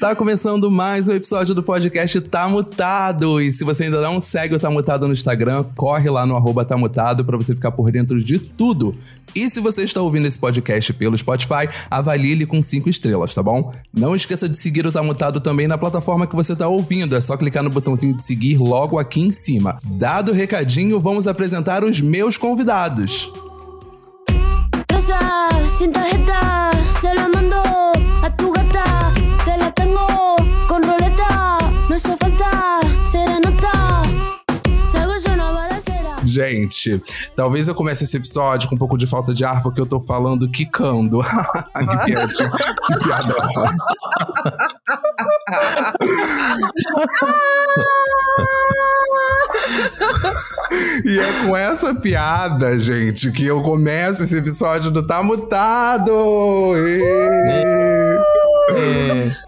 Tá começando mais um episódio do podcast Tá Mutado. E se você ainda não segue o Tá Mutado no Instagram, corre lá no arroba Tá Mutado pra você ficar por dentro de tudo. E se você está ouvindo esse podcast pelo Spotify, avalie ele com 5 estrelas, tá bom? Não esqueça de seguir o Tá Mutado também na plataforma que você tá ouvindo. É só clicar no botãozinho de seguir logo aqui em cima. Dado o recadinho, vamos apresentar os meus convidados. Rosa, tarjeta, se a tu gata. Gente, talvez eu comece esse episódio com um pouco de falta de ar, porque eu tô falando quicando. que piada. Que piada. e é com essa piada, gente, que eu começo esse episódio do Tá Mutado! Ê!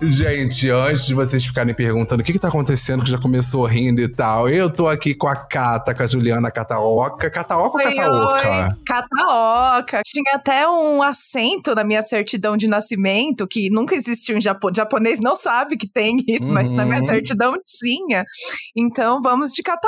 Gente, antes de vocês ficarem perguntando o que, que tá acontecendo, que já começou rindo e tal, eu tô aqui com a Cata, com a Juliana Cataoca. Cataoca ou Oi, Cataoca? oi, Cataoca. Tinha até um acento na minha certidão de nascimento, que nunca existiu em japonês. japonês não sabe que tem isso, mas na minha Uhum. certidão tinha. Então vamos de Cataoca.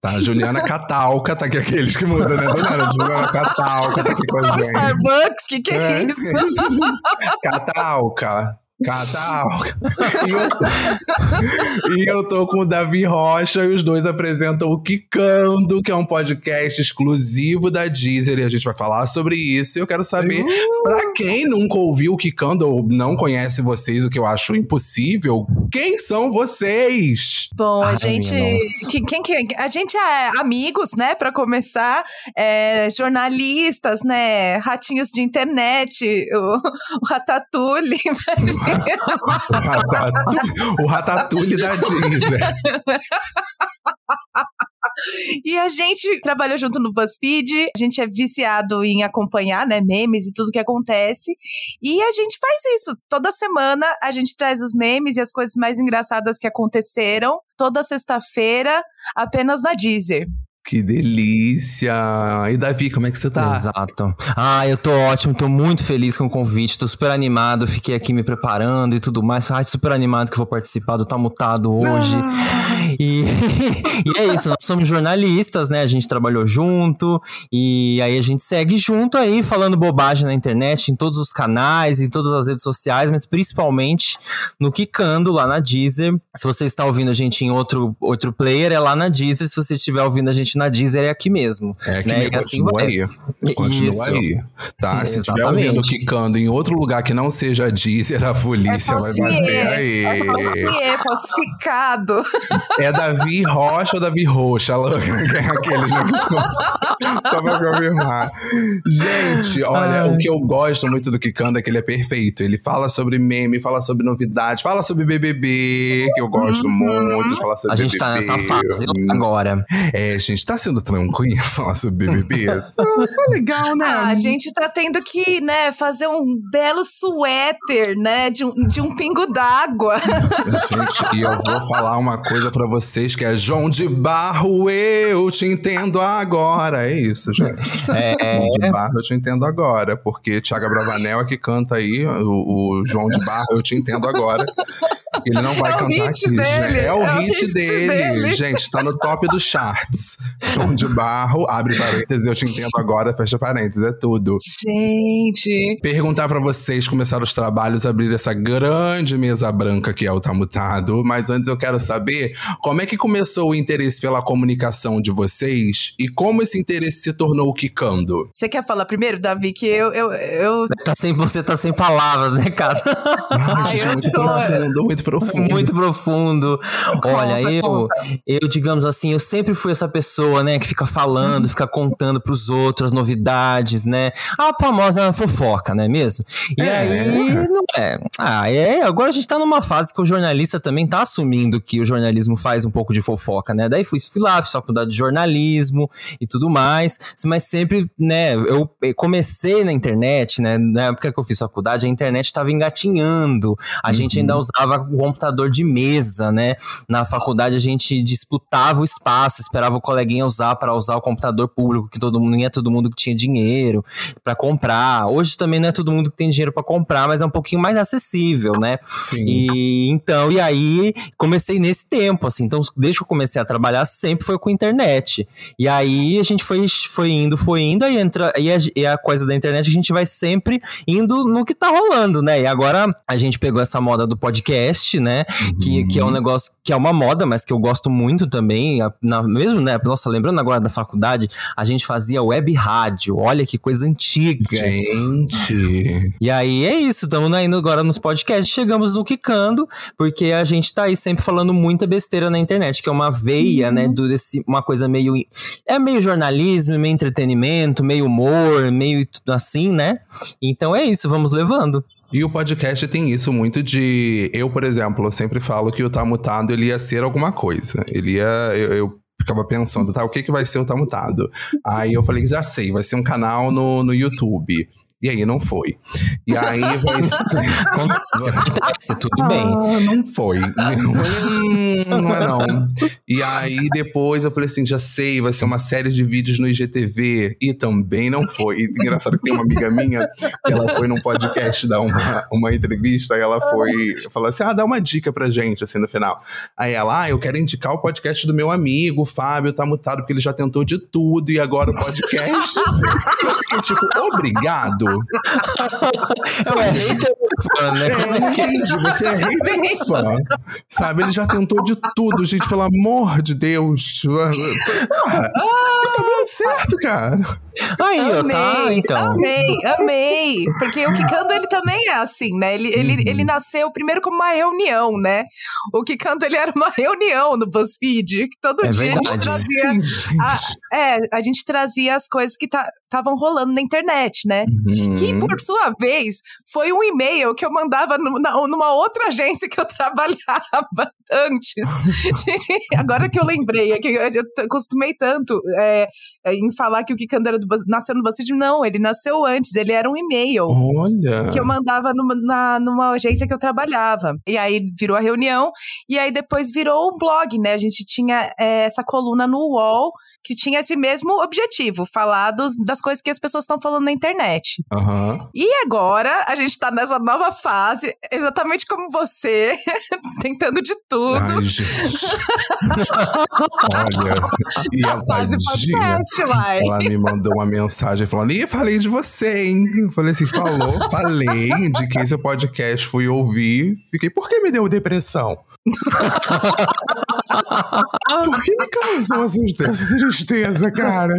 Tá, a Juliana Catalca, tá aqui aqueles que mudam, né? Nada, Juliana Catalca tá aqui com a gente. Starbucks, que que é, É. isso? Catalca. Catalca. E eu, tô, e eu tô com o Davi Rocha e os dois apresentam o Kikando, que é um podcast exclusivo da Deezer e a gente vai falar sobre isso. E eu quero saber, pra quem nunca ouviu o Kikando ou não conhece vocês, o que eu acho impossível, quem são vocês? Bom, a Ai, gente. nossa. que- Quem, que a gente é amigos, né? Pra começar, é, jornalistas, né? Ratinhos de internet, o, o Ratatouille. O Ratatouille, da Deezer. E a gente trabalhou junto no BuzzFeed, a gente é viciado em acompanhar, né, memes e tudo que acontece. E a gente faz isso. Toda semana a gente traz os memes e as coisas mais engraçadas que aconteceram. Toda sexta-feira, apenas na Deezer. Que delícia! E Davi, como é que você tá? Exato. Ah, eu tô ótimo, tô muito feliz com o convite, tô super animado, fiquei aqui me preparando e tudo mais. Ai, super animado que vou participar do Tá Mutado hoje. E, e é isso, nós somos jornalistas, né? A gente trabalhou junto e aí a gente segue junto aí, falando bobagem na internet, em todos os canais, em todas as redes sociais, mas principalmente no Kikando, lá na Deezer. Se você está ouvindo a gente em outro, outro player, é lá na Deezer. Se você estiver ouvindo a gente na Deezer, é aqui mesmo. É que né? me E assim continua vai. aí. Continua Isso. aí. Tá? Se estiver ouvindo Kikando em outro lugar que não seja a Deezer, a polícia vai bater aí. é falsificado. É Davi Rocha ou Davi Roxa? Aqueles, né? Só pra confirmar. Gente, olha, o que eu gosto muito do Kikando é que ele é perfeito. Ele fala sobre meme, fala sobre novidades, fala sobre BBB, que eu gosto muito de falar sobre A gente BBB. tá nessa fase agora. É, gente, tá sendo tranquilo falar sobre BBB? tá, tá legal, né? Ah, a gente tá tendo que, né, fazer um belo suéter, né, de um, de um pingo d'água. Gente, e eu vou falar uma coisa pra vocês que é João de Barro, eu te entendo agora. É isso, gente. É, João de Barro, eu te entendo agora. Porque Thiago Bravanel é que canta aí, o, o João de Barro, eu te entendo agora. Ele não vai É o cantar hit aqui, dele, gente. É o é o hit, hit dele. dele. Gente, tá no top dos charts. João de Barro, abre parênteses, eu te entendo agora, fecha parênteses, é tudo. Gente, Perguntar pra vocês começar os trabalhos, abrir essa grande mesa branca que é o Tamutado. Mas antes eu quero saber como é que começou o interesse pela comunicação de vocês e como esse interesse se tornou quicando. você quer falar primeiro, Davi? Que eu, eu, eu tá sem, você tá sem palavras, né, cara? Ai, gente, muito tô- profundo, muito profundo. Muito profundo. Olha, eu, conta. eu, digamos assim, eu sempre fui essa pessoa, né, que fica falando, fica contando pros outros as novidades, né? A famosa fofoca, não é mesmo? E É. aí, não é. Ah, é. Agora a gente tá numa fase que o jornalista também tá assumindo que o jornalismo faz um pouco de fofoca, né? Daí fui, fui lá, fiz faculdade de jornalismo e tudo mais, mas sempre, né, eu comecei na internet, né, na época que eu fiz faculdade, a internet estava engatinhando, a gente ainda usava o computador de mesa, né, na faculdade a gente disputava o espaço, esperava o coleguinha usar para usar o computador público, que todo mundo, nem é todo mundo que tinha dinheiro para comprar, hoje também não é todo mundo que tem dinheiro para comprar, mas é um pouquinho mais acessível, né, Sim. e então, e aí comecei nesse tempo, assim. Então, desde que eu comecei a trabalhar, sempre foi com internet. E aí a gente foi, foi indo, foi indo, aí entra. E a, e a coisa da internet, a gente vai sempre indo no que tá rolando, né? E agora a gente pegou essa moda do podcast, né? Que, que é um negócio que é uma moda, mas que eu gosto muito também. Na, mesmo, né? Nossa, lembrando agora da faculdade, a gente fazia web rádio. Olha que coisa antiga. Gente. E aí é isso, estamos indo agora nos podcasts, chegamos no Kikando, porque a gente tá aí sempre falando muita besteira na internet, que é uma veia, né, do desse, uma coisa meio é meio jornalismo, meio entretenimento, meio humor, meio tudo assim, né? Então é isso, vamos levando. E o podcast tem isso muito de. Eu, por exemplo, eu sempre falo que o Tá Mutado ele ia ser alguma coisa. Ele ia. Eu, eu ficava pensando, tá, o que, que vai ser o Tá Mutado? Aí eu falei, já sei, vai ser um canal no, no YouTube. E aí não foi. E aí vai ser. Tudo bem. Ah, não foi. Hum, não é não. E aí depois eu falei assim, já sei, vai ser uma série de vídeos no IGTV. E também não foi. E engraçado que tem uma amiga minha que ela foi num podcast dar uma, uma entrevista e ela foi falou assim: ah, dá uma dica pra gente, assim, no final. Aí ela, ah, eu quero indicar o podcast do meu amigo, o Fábio, tá mutado, porque ele já tentou de tudo, e agora o podcast. eu fiquei tipo, obrigado. Eu é hater fã, né? Como é que é? Entendi, você é rei do fã. Sabe, ele já tentou de tudo, gente, pelo amor de Deus. Porra, e tá dando certo, cara. Aí, ó, tá, Amei, então. amei, amei. Porque o Kikando, ele também é assim, né? Ele, ele, Uhum. ele nasceu primeiro como uma reunião, né? O Kikando, ele era uma reunião no BuzzFeed, que todo É dia a gente verdade. trazia... a- é, a gente trazia as coisas que estavam rolando na internet, né? Uhum. Que, por sua vez, foi um e-mail que eu mandava numa outra agência que eu trabalhava antes. Agora que eu lembrei, é que eu, eu t- costumei tanto é, é, em falar que o Kikando era do, Buzz- nasceu no BuzzFeed. Não, ele nasceu antes, ele era um e-mail. Olha. Que eu mandava numa, na- numa agência que eu trabalhava. E aí virou a reunião, e aí depois virou um blog, né? A gente tinha é, essa coluna no UOL que tinha esse mesmo objetivo: falar dos- das coisas que as pessoas estão falando na internet. Aham. E agora a gente tá nessa nova fase, exatamente como você, tentando de tudo. Ai, gente. Olha. E a podcast, uai. Ela me mandou uma mensagem falando: Ih, falei de você, hein? Eu falei assim: falou, falei, indiquei seu podcast, fui ouvir. Fiquei, por que me deu depressão? por que me causou essa tristeza, cara?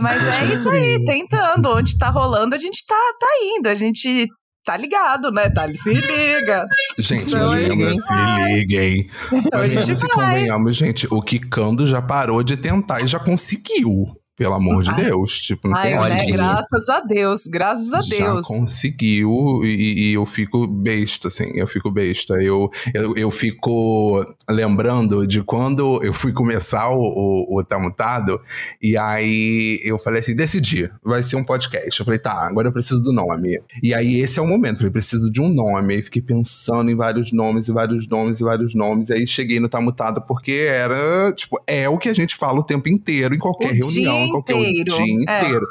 Mas é isso aí, tentando. Onde tá rolando, a gente tá, tá indo. A gente tá ligado, né? Tá, se liga. Gente, lembra, hein? se liguem. Então a Mas gente se vai. convenhamos, gente, o Kikando já parou de tentar e já conseguiu. Pelo amor de. Deus. Tipo, não Ai, tem né? Graças a Deus, graças a já Deus. conseguiu e, e eu fico besta, assim, eu fico besta. Eu, eu, eu fico lembrando de quando eu fui começar o, o, o Tá Mutado, e aí eu falei assim: decidi, vai ser um podcast. Eu falei, tá, agora eu preciso do nome. E aí esse é o momento, eu falei, preciso de um nome. Aí fiquei pensando em vários nomes, e vários nomes, e vários nomes. Aí cheguei no Tá Mutado porque era, tipo, é o que a gente fala o tempo inteiro, em qualquer O reunião, qualquer inteiro, dia é. inteiro.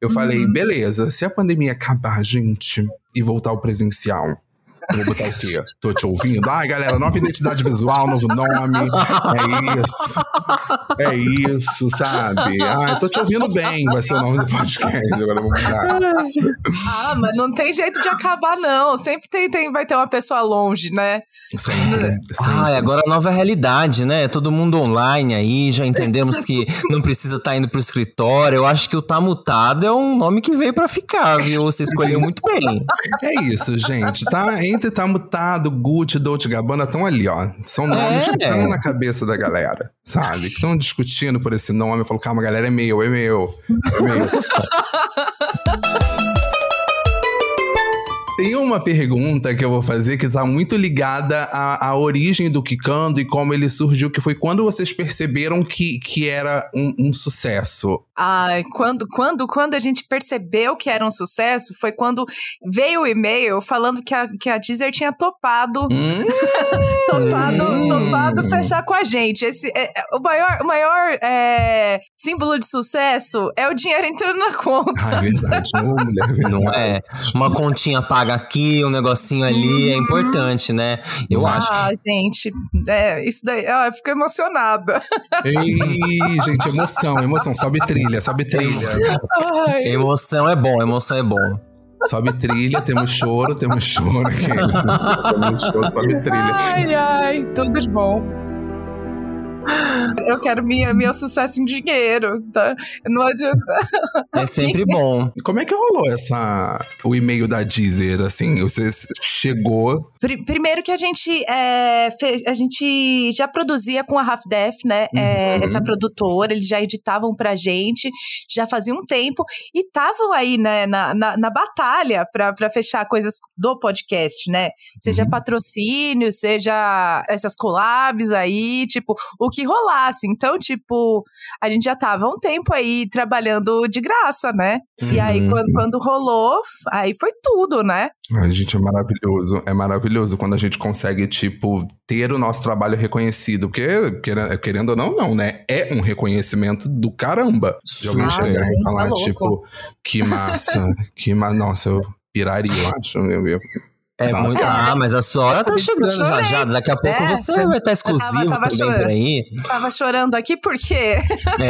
Eu falei, beleza, se a pandemia acabar, gente, e voltar ao presencial, vou botar o quê? Tô te ouvindo? Ai, galera, nova identidade visual, novo nome. É isso. É isso, sabe? Ai, tô te ouvindo bem, vai ser o nome do podcast. Agora vou mudar. Ah, mas não tem jeito de acabar, não. Sempre tem, tem, vai ter uma pessoa longe, né? Sempre, sempre. Ai, agora a nova realidade, né? Todo mundo online aí, já entendemos que não precisa estar indo pro escritório. Eu acho que o Tá Mutado é um nome que veio pra ficar, viu? Você escolheu muito bem. É isso, gente. Tá entre tá mutado, Gucci, Dolce Gabbana estão ali, ó. São nomes É. que estão na cabeça da galera, sabe? Que estão discutindo por esse nome. Eu falo, calma, galera, é meu, é meu, é meu. Tem uma pergunta que eu vou fazer que tá muito ligada à, à origem do Kikando e como ele surgiu, que foi quando vocês perceberam que, que era um, um sucesso. Ai, quando, quando, quando a gente percebeu que era um sucesso, foi quando veio o e-mail falando que a, que a Deezer tinha topado, Hum, topado, topado fechar com a gente. Esse, é, é, o maior, o maior é, símbolo de sucesso é o dinheiro entrando na conta. ah, é verdade. Mulher, é verdade. Não é? Uma continha paga aqui, um negocinho ali, é importante, né? Eu acho. Ah, gente, é, isso daí, ah, eu fico emocionada. Ei, gente, emoção, emoção. Sobe trilha, sobe trilha. Ai, Emoção é bom, emoção é bom. Sobe trilha, temos choro, temos choro temos choro, sobe trilha. ai, ai, tudo de bom. Eu quero minha, meu sucesso em dinheiro, tá? Não adianta. É sempre bom. Como é que rolou essa, o e-mail da Deezer, assim? Você chegou... Pri- Primeiro que a gente, é, fe- a gente já produzia com a Half Death, né? É, Uhum. essa produtora, eles já editavam pra gente, já fazia um tempo, e estavam aí, né, na, na, na batalha pra, pra fechar coisas do podcast, né? Seja Uhum. patrocínio, seja essas collabs aí, tipo, o que rolasse. Então, tipo, a gente já tava um tempo aí trabalhando de graça, né? E aí, quando, quando rolou, aí foi tudo, né? Ai, gente, é maravilhoso. É maravilhoso quando a gente consegue, tipo, ter o nosso trabalho reconhecido. Porque, querendo, ou não, não, né? É um reconhecimento do caramba. De alguém Ah, chegar sim, e falar, tá tipo, que massa, que massa. Nossa, eu piraria, eu acho. Eu, eu, É Tá. muito. Ah, mas a sua hora tá Eu chegando já chorei. já. Daqui a pouco É, você vai estar exclusivo tava- tava também por aí. Tava chorando aqui porque É. é,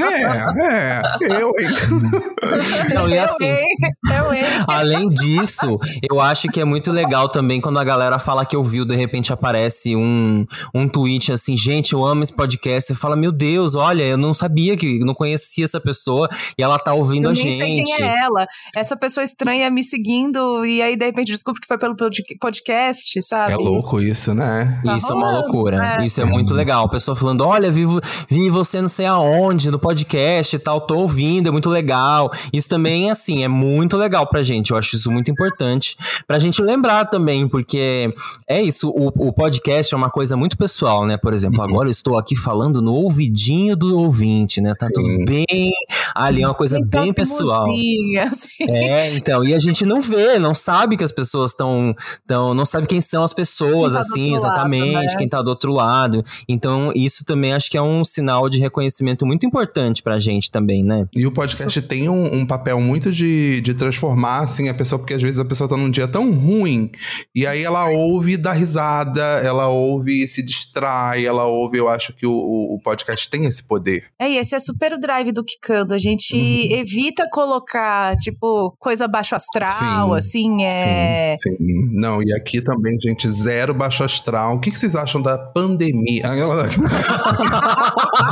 é, é, eu, hein? Não, e assim, eu, hein? Eu, hein? Além disso, eu acho que é muito legal também quando a galera fala que ouviu, de repente aparece um, um tweet assim, gente, eu amo esse podcast. Você fala, meu Deus, olha, eu não sabia que eu não conhecia essa pessoa e ela tá ouvindo Eu a nem gente. sei quem é ela. Essa pessoa estranha me seguindo e aí de repente descobre que foi pelo pod- podcast, sabe? É louco isso, né? Tá Isso é uma loucura. é. Isso é muito legal. A pessoa falando: olha, vi, vi você não sei aonde, no podcast e tal, tô ouvindo, é muito legal. Isso também, assim, é muito legal pra gente. Eu acho isso muito importante. Pra gente lembrar também, porque é isso, o, o podcast é uma coisa muito pessoal, né? Por exemplo, agora eu estou aqui falando no ouvidinho do ouvinte, né? Tá Sim. tudo bem ali, é uma coisa Então, bem pessoal. assim. É, então, e a gente não vê, não sabe que as pessoas estão, tão, não sabe quem são as pessoas, tá assim, outro lado, exatamente, né? quem tá do outro lado. Então, isso também acho que é um sinal de reconhecimento muito importante pra gente também, né? E o podcast tem um, um papel muito de, de transformar, assim, a pessoa, porque às vezes a pessoa tá num dia tão ruim, e aí ela ouve dar risada, ela ouve e se distrai, ela ouve, eu acho que o, o, o podcast tem esse poder. É, e esse é super o drive do Kikando. A gente Uhum. evita colocar, tipo, coisa baixo astral, Sim, assim, é. Sim, sim. Não, e aqui também, gente, zero baixo astral. O que, que vocês acham da pandemia?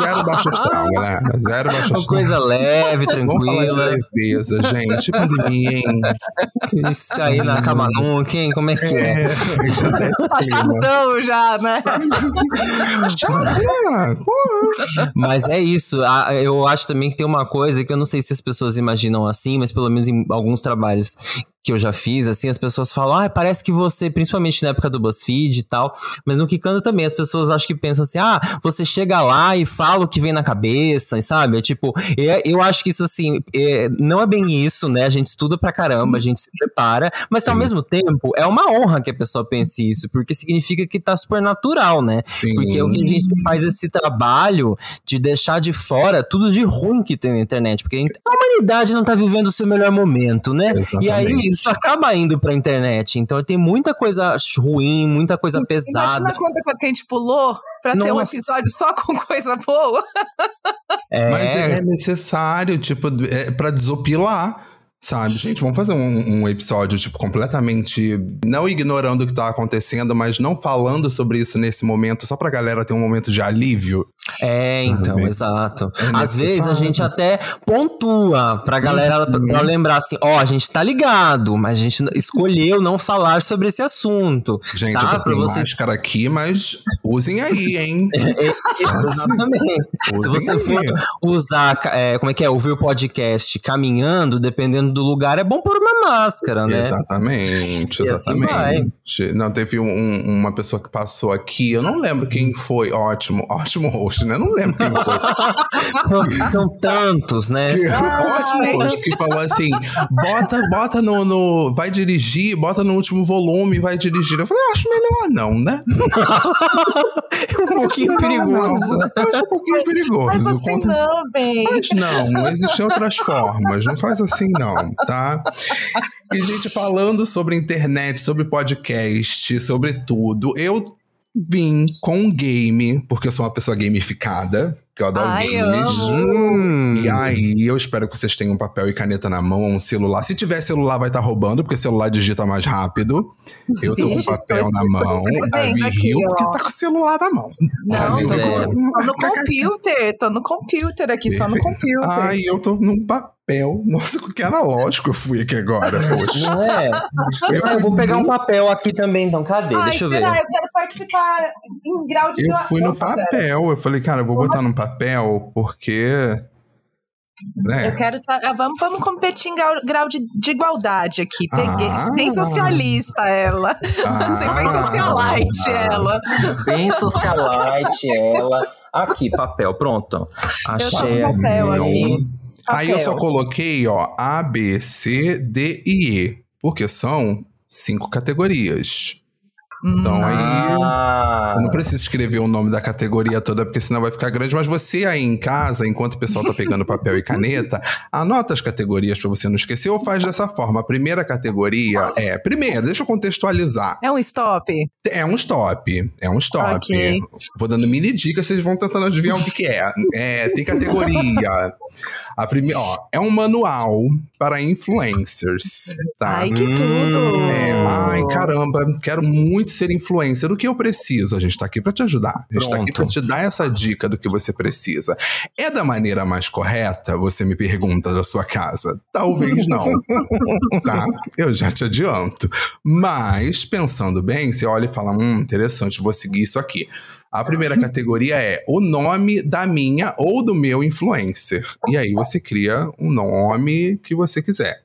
Zero baixo astral, galera. Zero baixo Uma astral. coisa leve, Vamos falar de tranquila. leveza, gente. Pandemia, hein? Isso aí na cama nunca, hein? Como é que é? Já deve Tá chatão já, né? Mas é isso. Eu acho também que tem uma coisa que eu não sei se as pessoas imaginam assim, mas pelo menos em alguns trabalhos que eu já fiz, assim, as pessoas falam, ah, parece que você, principalmente na época do BuzzFeed e tal, mas no Kikando também, as pessoas acho que pensam assim, ah, você chega lá e fala o que vem na cabeça, sabe? É tipo, é- eu acho que isso, assim, é- não é bem isso, né? A gente estuda pra caramba, a gente se prepara, mas ao mesmo tempo, é uma honra que a pessoa pense isso, porque significa que tá super natural, né? Sim. Porque é o que a gente faz esse trabalho de deixar de fora tudo de ruim que tem na internet. Porque a humanidade não tá vivendo o seu melhor momento, né? E aí Exatamente. Isso acaba indo pra internet. Então tem muita coisa ruim, muita coisa pesada. Imagina quanta coisa que a gente pulou pra ter um Nossa. episódio só com coisa boa. É, Mas é necessário, tipo, é pra desopilar. Sabe, gente, vamos fazer um, um episódio, tipo, completamente não ignorando o que tá acontecendo, mas não falando sobre isso nesse momento, só pra galera ter um momento de alívio. É, então, bem. exato. É Às vezes a gente até pontua pra galera Uhum. pra lembrar assim, ó, a gente tá ligado, mas a gente escolheu não falar sobre esse assunto. Gente, tá? eu tô Pra sem vocês- máscara aqui, mas usem aí, hein? Exatamente. Se Usem você aí. for usar, é, como é que é, ouvir o podcast caminhando, dependendo do lugar, é bom pôr uma máscara, né? Exatamente, assim exatamente. não, teve um- um- uma pessoa que passou aqui, eu não lembro quem foi. Ótimo, ótimo host, né? Não lembro quem foi. São, tantos, né? ótimo host que falou assim: bota, bota no, no- Vai dirigir, bota no último volume e vai dirigir. Eu falei, acho melhor não, né? É um pouquinho perigoso. né? Eu acho um pouquinho perigoso. Mas assim Conta- não, bem. Mas não, existem outras formas. Não faz assim, não, tá? E, gente, falando sobre internet, sobre podcast, sobre tudo, eu vim com um game, porque eu sou uma pessoa gamificada, que eu adoro Ai, games. Hum. E aí, eu espero que vocês tenham um papel e caneta na mão ou um celular. Se tiver celular, vai estar roubando, porque celular digita mais rápido. Eu tô com Vixe, papel estou- na mão. estou A vendo Vi aqui, riu porque ó. tá com o celular na mão. Não, tô, com- tô no computer, tô no computer aqui, só no computer. Ai, eu tô num papel. Nossa, que analógico eu fui aqui agora, poxa. Não é? Ah, eu vou pegar um papel aqui também, então. Cadê? Ai, Deixa eu ver. será? Eu quero participar em grau de Eu fui no papel. Eu falei, cara, eu vou botar no papel porque. Eu Né? quero. tra- ah, Vamos, vamos competir em grau, grau de, de igualdade aqui. Peguei. Ah. Bem socialista ela. Ah. bem socialite ela. Bem socialite ela. Aqui, papel, pronto. Achei Eu tô com papel aqui. Aí eu só coloquei, ó, A, B, C, D e E. Porque são cinco categorias. Então aí. Ah, Eu não preciso escrever o nome da categoria toda, porque senão vai ficar grande. Mas você aí em casa, enquanto o pessoal tá pegando papel e caneta, anota as categorias pra você não esquecer ou faz dessa forma. A primeira categoria é. Primeiro, deixa eu contextualizar. É um stop? É um stop. É um stop. Ok. Vou dando mini dicas, vocês vão tentando adivinhar o que, que é. É, tem categoria. A primeira, ó, é um manual para influencers, tá? Ai, que tudo! É, ai, caramba, quero muito ser influencer. O que eu preciso? A gente tá aqui pra te ajudar. A gente tá aqui pra Pronto. te dar essa dica do que você precisa. É da maneira mais correta? Você me pergunta da sua casa. Talvez não. tá? Eu já te adianto. Mas, pensando bem, você olha e fala: hum, interessante, vou seguir isso aqui. A primeira categoria é o nome da minha ou do meu influencer. E aí você cria um nome que você quiser.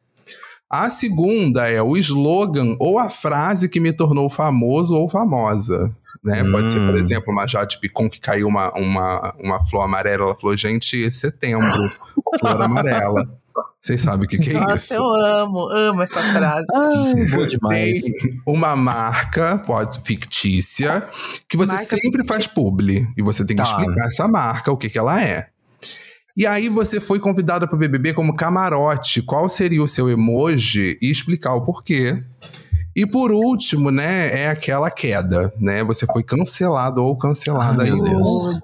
A segunda é o slogan ou a frase que me tornou famoso ou famosa. Né? Pode ser, por Hum. exemplo, uma Jade Picon que caiu uma, uma, uma flor amarela. Ela falou, gente, setembro, flor amarela. Vocês sabem o que, que é Nossa, isso? eu amo, amo essa frase. ai, boa demais. Tem uma marca, pode fictícia, que você Marca sempre faz publi. E você tem que Tá. explicar essa marca, o que, que ela é. E aí você foi convidada para o BBB como camarote. Qual seria o seu emoji e explicar o porquê. E por último, né, é aquela queda, né? Você foi cancelado ou cancelada Ai, aí.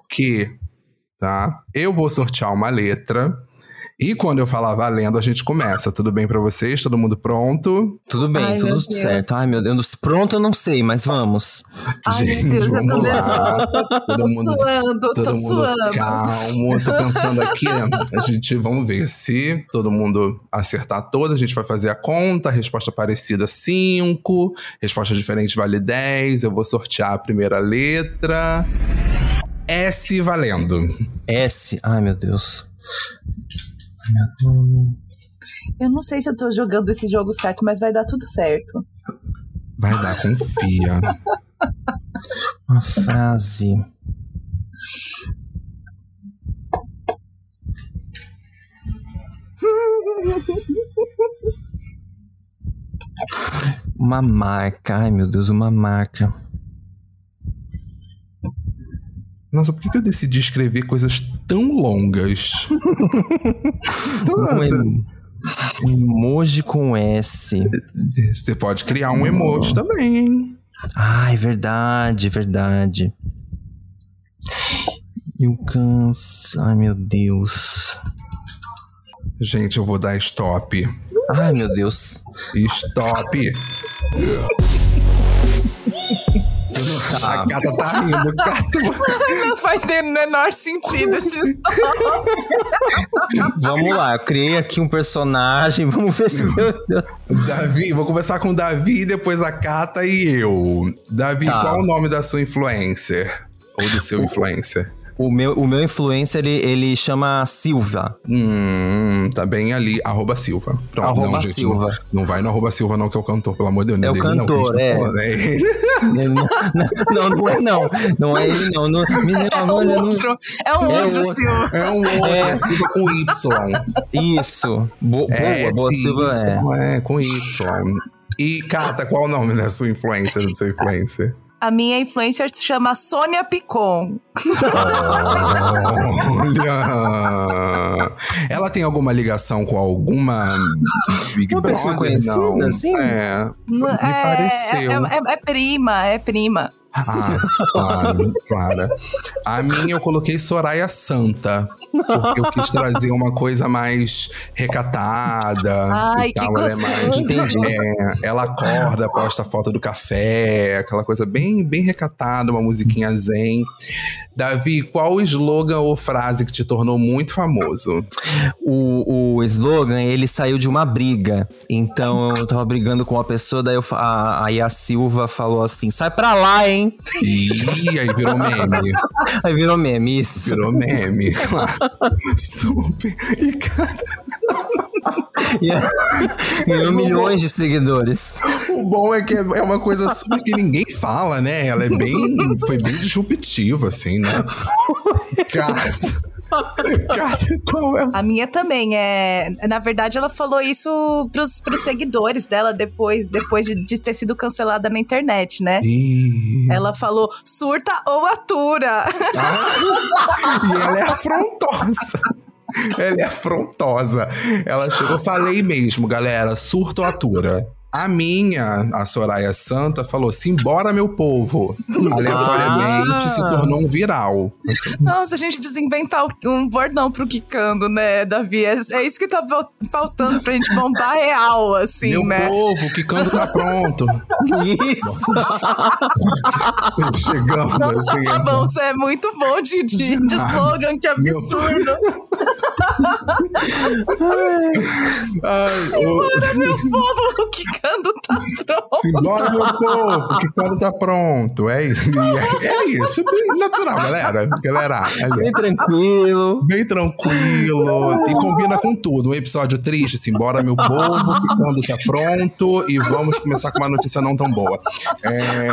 Que, tá? Eu vou sortear uma letra. E quando eu falar valendo, a gente começa. Tudo bem para vocês? Todo mundo pronto? Tudo bem, Ai, tudo certo. Ai, meu Deus. Pronto, eu não sei, mas vamos. Ai, meu Gente, Deus, eu tô vamos lá. nervosa. Todo Tô mundo, suando, todo tô mundo suando. calmo. Tô pensando aqui, a gente vamos ver se todo mundo acertar todas. A gente vai fazer a conta. Resposta parecida, 5. Resposta diferente vale 10. Eu vou sortear a primeira letra. S valendo. S. Ai, meu Deus. Eu não sei se eu tô jogando esse jogo certo, mas vai dar tudo certo. Vai dar, confia. Uma frase. Uma marca. Ai, meu Deus, uma marca. Nossa, por que que eu decidi escrever coisas tão longas? Um, em- um emoji com S. Você pode criar um emoji também, hein? Ai, verdade, verdade. E o câncer. Ai, meu Deus. Gente, eu vou dar stop. Ai, meu Deus. Stop! A gata tá rindo. Gata, Não faz o menor sentido esse Vamos lá, eu criei aqui um personagem, vamos ver se meu Davi, vou conversar com o Davi, depois a Cata e eu. Davi, Tá. qual o nome da sua influencer? Ou do seu influencer? O meu, o meu influencer, ele, ele chama Silva. Hum, tá bem ali, arroba Silva. Pronto, Arroba não, gente, Silva. Não, não vai no arroba Silva, não, que é o cantor, pelo amor de Deus. não É o dele, não, cantor, a gente tá é. é ele. Não, não, não é não. Não é ele não. não menino, É um não- outro. É um É outro, outro. Silva. É um outro, É. é Silva com Y. Isso. Bo- É, boa, boa Silva é. é. com Y. E, Cata, qual o nome da sua influencer, do seu influencer? A minha influencer se chama Sônia Picon. Olha! Ela tem alguma ligação com alguma Big Uma pessoa Brother? conhecida, Não. assim? É, me é, pareceu. É, é- é prima, é prima. Ah, claro, muito clara. A minha eu coloquei Soraya Santa. Porque eu quis trazer uma coisa mais recatada. Ai, e que tal. Ela é mais. Entendi. É, ela acorda, posta foto do café, aquela coisa bem, bem recatada, uma musiquinha zen. Davi, qual o slogan ou frase que te tornou muito famoso? O, o slogan, ele saiu de uma briga. Então eu tava brigando com uma pessoa, daí eu, a, aí a Silva falou assim: sai pra lá, hein? Ih, aí virou meme. Aí virou meme, isso. Virou meme, claro. Super. E cara, aí, Ganhou milhões de seguidores. o bom é que é uma coisa super que ninguém fala, né? Ela é bem. Foi bem disruptiva, assim, né? Cara. Cara, é? A minha também é. Na verdade, ela falou isso pros, pros seguidores dela depois, depois de, de ter sido cancelada na internet, né? Ih. Ela falou surta ou atura. E ela é afrontosa. Ela é afrontosa. Ela chegou, falei mesmo, galera, surto ou atura. A minha, a Soraya Santa, falou: simbora, meu povo. Aleatoriamente Ah. se tornou um viral. Nossa, a gente precisa inventar um bordão pro Kikando, né, Davi? É, é isso que tá fal- faltando pra gente bombar real, assim, meu né? povo, que canto tá pronto. Isso. Chegando Nossa, assim. Fabão, você é muito bom de, de, de slogan, que Meu- absurdo. Ai, ô, Meu povo, o Kikando tá pronto. Simbora, meu povo, que quando tá pronto. É, isso. é, é isso, bem natural, galera. Galera, ali. Bem tranquilo. Bem tranquilo e combina com tudo. Um episódio triste, simbora, meu povo, que quando tá pronto e vamos começar com uma notícia não tão boa. É,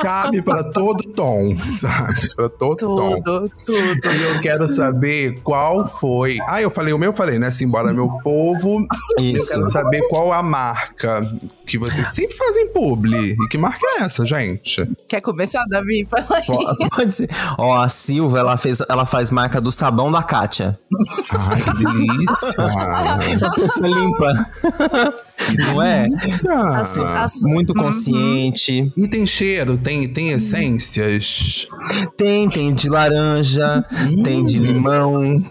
Cabe para todo tom, sabe? Para todo tom. Tudo, tudo. E eu quero saber qual foi. Ah, eu falei o meu, eu falei, né? Simbora, meu povo. Eu Isso. quero saber qual a marca que vocês sempre fazem publi. E que marca é essa, gente? Quer começar, Davi? Fala aí. Ó, Pode ser. Ó, a Silva, ela, fez, ela faz marca do sabão da Kátia. Ai, que delícia! A pessoa limpa. Não é? Ah, As- Muito consciente. E tem cheiro? Tem, tem essências? Tem, tem de laranja, tem de limão.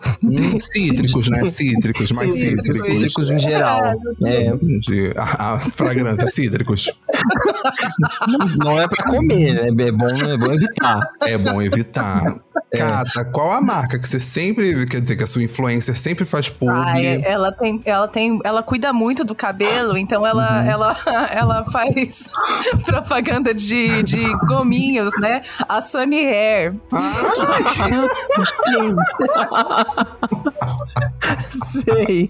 Cítricos, né? Cítricos, mais Cítricos, cítricos. em geral. É, Entendi. A, a fragrância, cítricos. não é pra comer, né? É bom, é bom evitar. É bom evitar. Cata, qual a marca que você sempre, quer dizer, que a sua influencer sempre faz publi? Ai, ela tem, ela tem, ela cuida muito do cabelo, então ela, Uhum. ela, ela faz propaganda de, de gominhos, né? A Sunny Hair. Sei.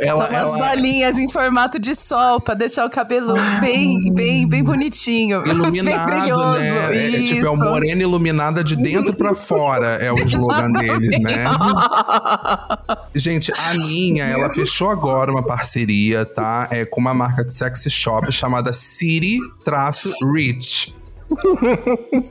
ela, São umas ela balinhas em formato de sol pra deixar o cabelo bem, bem, bem bonitinho, bem iluminado, brilhoso. né? É, é tipo, é o Isso. morena iluminada de dentro pra fora, é o slogan deles, né? Gente, a minha, ela fechou agora uma parceria, tá? É com uma marca de sexy shop chamada City-Rich.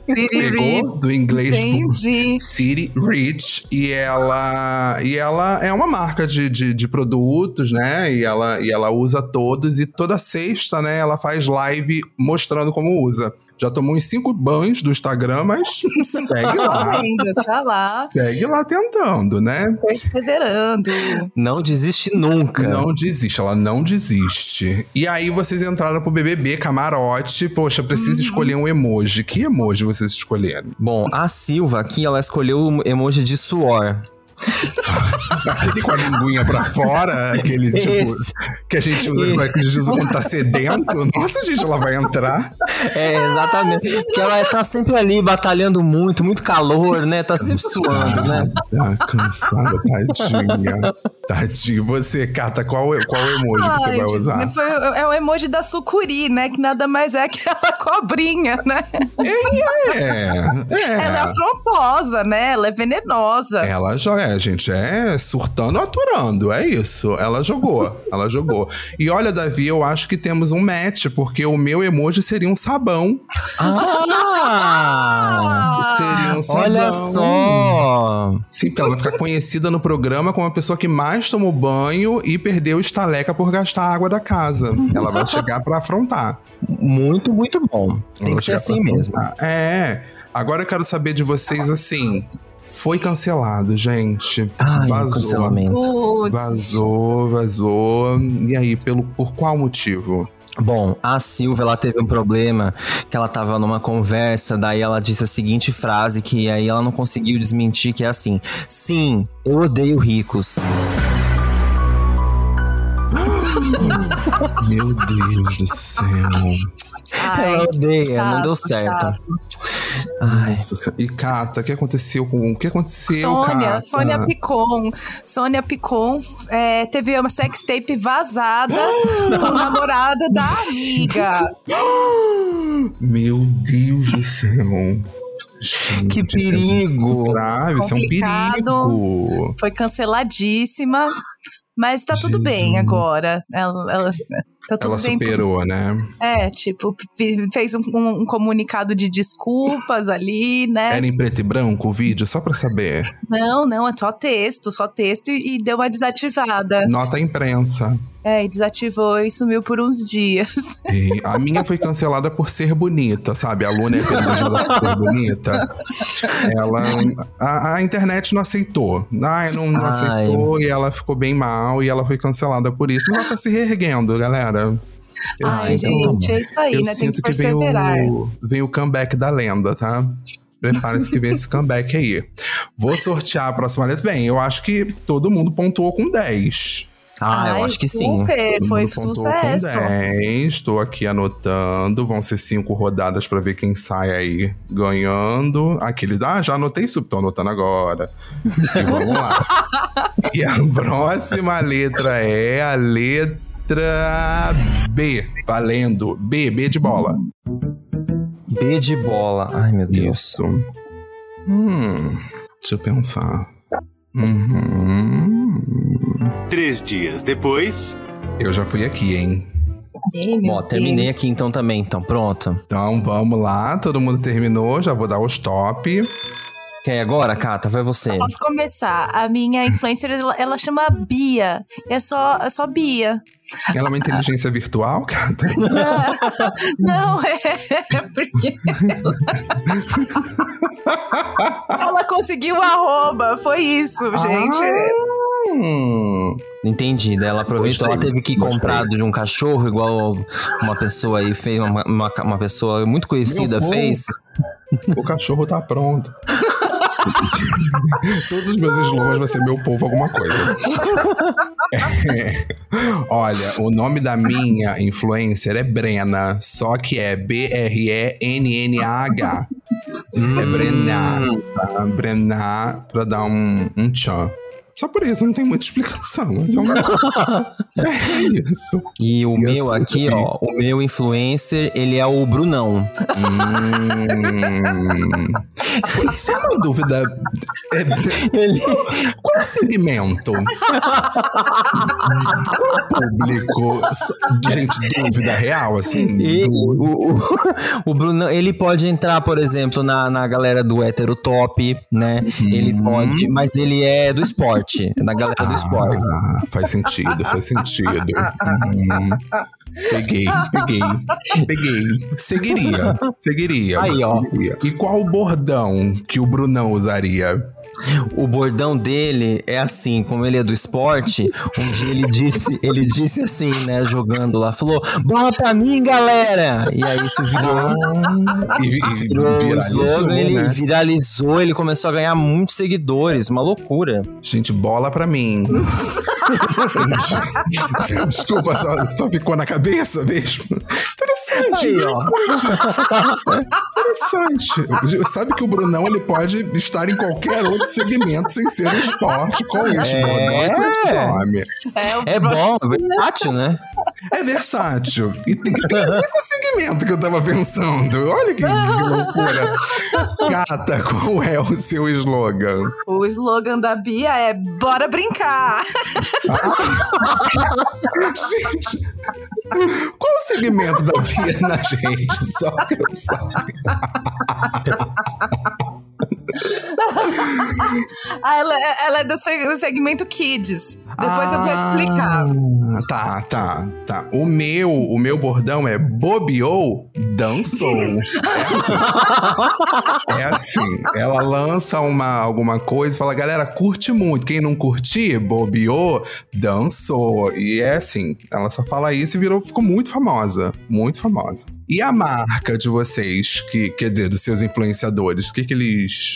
Pegou do inglês Entendi. City Rich e ela e ela é uma marca de, de, de produtos, né? E ela, e ela usa todos e toda sexta, né? Ela faz live mostrando como usa. Já tomou uns cinco banhos do Instagram, mas segue Tá lá. vendo, tá lá, Segue lá tentando, né? perseverando. Não desiste nunca. Não desiste, ela não desiste. E aí vocês entraram pro BBB, camarote. Poxa, precisa escolher um emoji. Que emoji vocês escolheram? Bom, a Silva aqui, ela escolheu o emoji de suor. Aquele com a linguinha pra fora, aquele tipo Esse. que a gente usa, que a gente usa quando tá sedento. Nossa, gente, ela vai entrar. É, exatamente. Porque ela tá sempre ali batalhando muito, muito calor, né? Tá sempre suando, né? Tá cansada, tadinha. Tadinha. Você, Cata, qual, qual emoji que você Ai, vai usar? foi- é o emoji da sucuri, né? Que nada mais é que aquela cobrinha, né? É, é. Ela é afrontosa, né? Ela é venenosa. Ela já é, gente, é surtando, aturando, é isso. Ela jogou, ela jogou. E olha, Davi, eu acho que temos um match, porque o meu emoji seria um sabão. Ah! Seria um sabão. Olha só! Sim, porque ela vai ficar conhecida no programa como a pessoa que mais tomou banho e perdeu estaleca por gastar a água da casa. Ela vai chegar pra afrontar. Muito, muito bom. Tem Ela que ser assim mesmo. É. Agora eu quero saber de vocês assim. Foi cancelado, gente. Ai, Vazou. cancelamento. Putz. Vazou, vazou. E aí, pelo, por qual motivo? Bom, a Silvia, ela teve um problema que ela tava numa conversa, daí ela disse a seguinte frase que aí ela não conseguiu desmentir, que é assim: Sim, eu odeio ricos. Meu Deus do céu. Ai, ela odeia, não chato, deu certo. Nossa. E Cata, o que aconteceu com. O que aconteceu, Sônia, Cata? Sônia Picon. Sônia Picon é, teve uma sextape vazada com o namorado da amiga. Meu Deus do céu. Gente, que isso é perigo! Grave, isso é um perigo. Foi canceladíssima. Mas tá tudo bem Jesus. agora. Ela, ela- tá tudo Ela bem. superou, né? É, tipo, fe- fez um, um- comunicado de desculpas ali, né? Era em preto e branco o vídeo, só pra saber. Não, não, é só texto, só texto e, e deu uma desativada. Nota imprensa. É, e desativou e sumiu por uns dias. E a minha foi cancelada por ser bonita, sabe? A Luna é apedrejada por ser bonita. Ela. A, a internet não aceitou. Ai, não, não Ai. aceitou e ela ficou bem mal e ela foi cancelada por isso. Mas ela tá se reerguendo, galera. Eu Ai, sinto- gente, é isso aí, eu né? Tem sinto que que vem perseverar. o, vem o comeback da lenda, tá? Prepare-se que vem esse comeback aí. Vou sortear a próxima letra. Bem, eu acho que todo mundo pontuou com 10. Ah, eu Ai, acho que sim. Super, Todo foi sucesso. Com 10. Estou aqui anotando. Vão ser cinco rodadas pra ver quem sai aí ganhando. Aquele. Ah, já anotei isso, tô anotando agora. E vamos lá. e a próxima letra é a letra B. Valendo. B, B de bola. B de bola. Ai, meu Deus. Isso. Hum, deixa eu pensar. Uhum. Três dias depois. Eu já fui aqui, hein? Meu Ó, terminei Deus. aqui então também, então pronto. Então vamos lá, todo mundo terminou, já vou dar o stop. Quer ir agora, Cata? Vai você. Posso começar? A minha influencer, ela, ela chama Bia. É só, é só Bia. Ela é uma inteligência virtual, Cata? Não, não é, é porque ela, ela conseguiu o arroba. Foi isso, gente. Hum, Entendi. Daí ela aproveitou, ela teve que comprar de um cachorro, igual uma pessoa aí fez, uma, uma, uma pessoa muito conhecida Meu fez. o cachorro tá pronto. Todos os meus slogans vai ser meu povo alguma coisa. É. Olha, o nome da minha influencer é Brena, só que é B-R-E-N-N-A-H. É Brená, tá? Brená pra dar um, um tchan. Só por isso, não tem muita explicação. Mas é, um... é isso. E o E meu assim aqui, ó, o meu influencer, ele é o Brunão. Hum, Só uma dúvida. É, Ele, qual o segmento? Qual o público? Gente, dúvida real, assim. e- do- o, o, o Brunão, ele pode entrar, por exemplo, na, na galera do hétero top, né? Ele Uhum. pode, mas ele é do esporte, na galera do esporte. Ah, faz sentido, faz sentido. Hum. Peguei, peguei, peguei. Seguiria, seguiria. Aí, ó. seguiria. E qual o bordão que o Brunão usaria? O bordão dele é assim, como ele é do esporte, um dia ele disse, ele disse assim, né, jogando lá, falou, bola pra mim, galera! E aí isso virou, E, e um viralizou, slogan, ele né? viralizou, ele começou a ganhar muitos seguidores, uma loucura. Gente, bola pra mim. Desculpa, só, só ficou na cabeça mesmo. Interessante, Aí, ó. interessante. Sabe que o Brunão ele pode estar em qualquer outro segmento sem ser o esporte com este É. bordão e com este nome. É, É bom, é versátil, né? É versátil. E tem, tem a ver com o segmento que eu tava pensando. Olha que, que loucura. Gata, qual é o seu slogan? O slogan da Bia é Bora brincar! Gente, qual o segmento da Bia na gente? Só pra eu saber. Ah, ela, ela é do seg- do segmento Kids. Depois eu vou te explicar. Ah, Tá, tá, tá. O meu, o meu bordão é bobeou, dançou. É assim. É assim. Ela lança uma, alguma coisa e fala, galera, curte muito. Quem não curtir, bobeou, dançou. E é assim, ela só fala isso e virou, ficou muito famosa. Muito famosa. E a marca de vocês, que, quer dizer, dos seus influenciadores, o que, que eles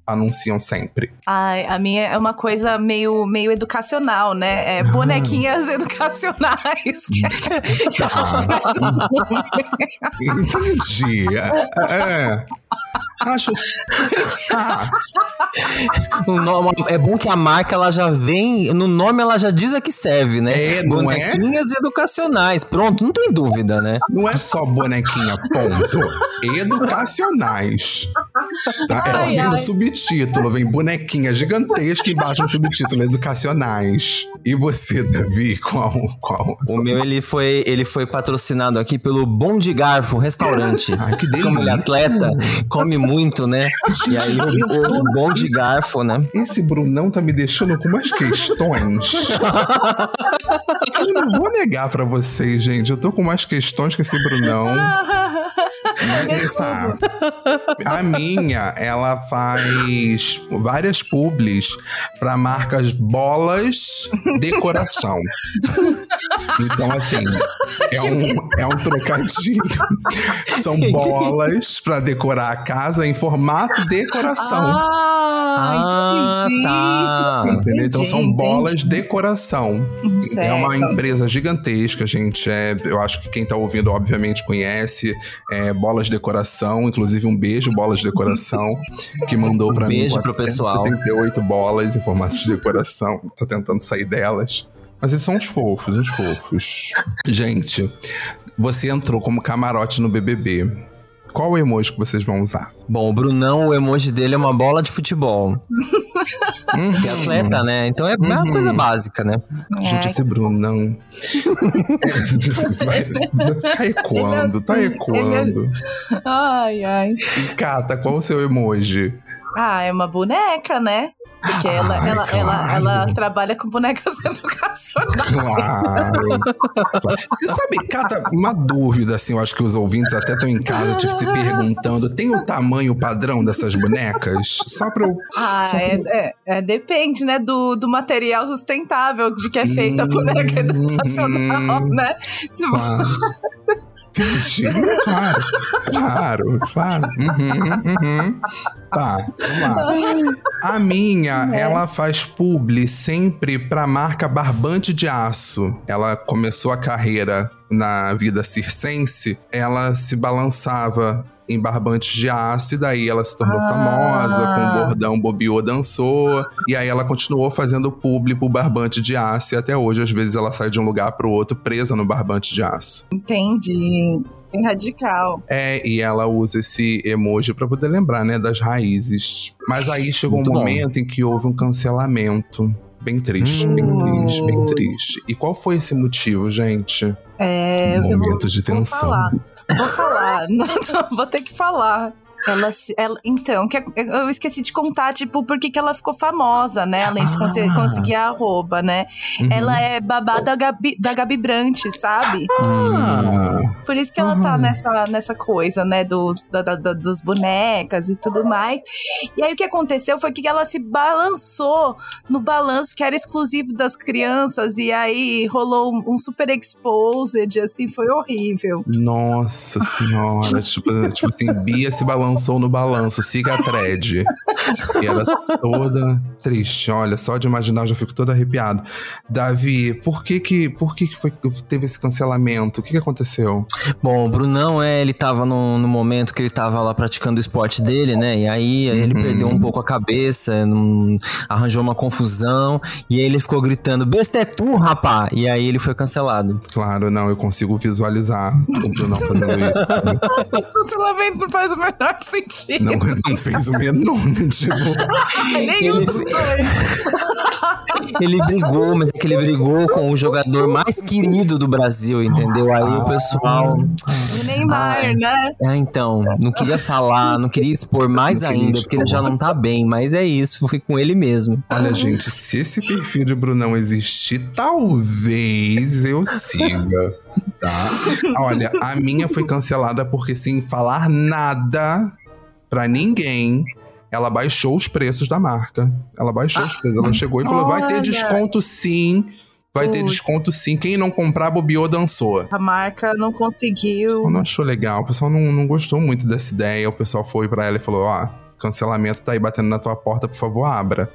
anunciam sempre? Ai, a minha é uma coisa meio, meio educacional, né? É bonequinhas educacionais. Entendi. É. é. Acho. Ah, nome- é bom que a marca ela já vem, no nome ela já diz a que serve, né? É, não é? Bonequinhas educacionais, pronto, não tem dúvida, né? não é só bonequinha, ponto. Educacionais. Tá? Ela Ai, vem no ai. Subtítulo, vem bonequinha gigantesca embaixo no subtítulo, educacionais. E você, Davi, qual? qual? O meu ele foi, ele foi patrocinado aqui pelo Bom de Garfo Restaurante. Ai, que delícia. Como ele é atleta, come muito, né? E aí o, o, o Bom de Garfo, né? Esse Brunão tá me deixando com umas questões. Eu não vou negar pra vocês, gente. Eu tô com umas questões com esse Brunão. Tá. A minha, ela faz várias publis pra marcas bolas decoração. Então, assim, é um, é um trocadilho. São bolas pra decorar a casa em formato decoração. Ah, entendi. tá. Entendeu? Então são Entendi, bolas decoração. É uma Certo. empresa gigantesca, gente. É, eu acho que quem tá ouvindo, obviamente, conhece. É, bolas decoração, inclusive um beijo, bolas decoração, que mandou pra Um mim. beijo pro pessoal. 78 bolas em formato de decoração. Tô tentando sair delas. Mas eles são uns fofos, uns fofos. Gente, você entrou como camarote no BBB. Qual o emoji que vocês vão usar? Bom, o Brunão, o emoji dele é uma bola de futebol. Que é atleta, né? Então é uma Uhum. coisa básica, né? Gente, esse Brunão. vai, vai ficar ecoando, tá ecoando. Ai, ai. E Cata, qual o seu emoji? Ah, é uma boneca, né? Porque ela, Ai, ela, ela, claro. ela trabalha com bonecas educacionais. Claro. Você sabe, Cata, uma dúvida, assim, eu acho que os ouvintes até estão em casa, tipo, se perguntando: tem o tamanho padrão dessas bonecas? Só pra eu. Ah, Só é, é- é, depende, né, do, do material sustentável de que é feita a boneca educacional, né? Tipo, Claro. Entendi. Claro, claro, claro. Uhum, uhum. Tá, vamos lá. A minha, ela faz publi sempre pra marca Barbante de Aço. Ela começou a carreira na vida circense, ela se balançava em barbantes de aço, e daí ela se tornou Ah. famosa com o bordão Bobiô dançou, e aí ela continuou fazendo publi pro barbante de aço, e até hoje, às vezes, ela sai de um lugar pro outro presa no barbante de aço. entendi. Bem radical. É, e ela usa esse emoji pra poder lembrar, né, das raízes. Mas aí chegou Muito um bom. momento em que houve um cancelamento. Bem triste, bem Hum. triste, bem triste. E qual foi esse motivo, gente? É, vou- Momento de tensão. falar. Vou falar. Não, não, vou ter que falar. Ela, ela- então, que eu esqueci de contar, tipo, por que ela ficou famosa, né? Além de Ah. conseguir a arroba, né? Uhum. Ela é babá da Gabi, da Gabi Brant, sabe? Ah, Por isso que ela Uhum. tá nessa, nessa coisa, né? Do, da, da- da- dos bonecas e tudo mais. E aí o que aconteceu foi que ela se balançou no balanço que era exclusivo das crianças. E aí rolou um, um super exposed, assim, foi horrível. nossa senhora. tipo, tipo assim, Bia se balançou no balanço, siga a thread. E ela toda triste. Olha, só de imaginar eu já fico todo arrepiado. Davi, por que que, por que, que foi, teve esse cancelamento? O que, que aconteceu? Bom, o Brunão, é, ele tava no, no momento que ele tava lá praticando o esporte dele, né? E aí ele Uhum. perdeu um pouco a cabeça, não- arranjou uma confusão, e aí ele ficou gritando, besta é tu, rapá! E aí ele foi cancelado. Claro, não, eu consigo visualizar o Brunão fazendo isso. Nossa, esse cancelamento não faz o menor sentido. Não, não fez o menor, né? Tipo, Nenhum Ele- dos dois. Ele brigou, mas é que ele brigou com o jogador mais querido do Brasil, entendeu? Aí o pessoal. O Neymar, Ah, né? É, então, não queria falar, não queria expor mais Não ainda, porque ele já não tá bem, mas é isso, foi com ele mesmo. olha, gente, se esse perfil de Brunão existir, talvez eu siga, tá? Olha, a minha foi cancelada porque sem falar nada pra ninguém, ela baixou os preços da marca. Ela baixou os preços. Ela chegou e falou: vai ter desconto sim. Vai ter Putz. desconto sim. Quem não comprar, bobeou, dançou. A marca não O conseguiu. pessoal não achou legal, o pessoal não, não gostou muito dessa ideia. O pessoal foi pra ela e falou: Ó, cancelamento tá aí batendo na tua porta, por favor, abra.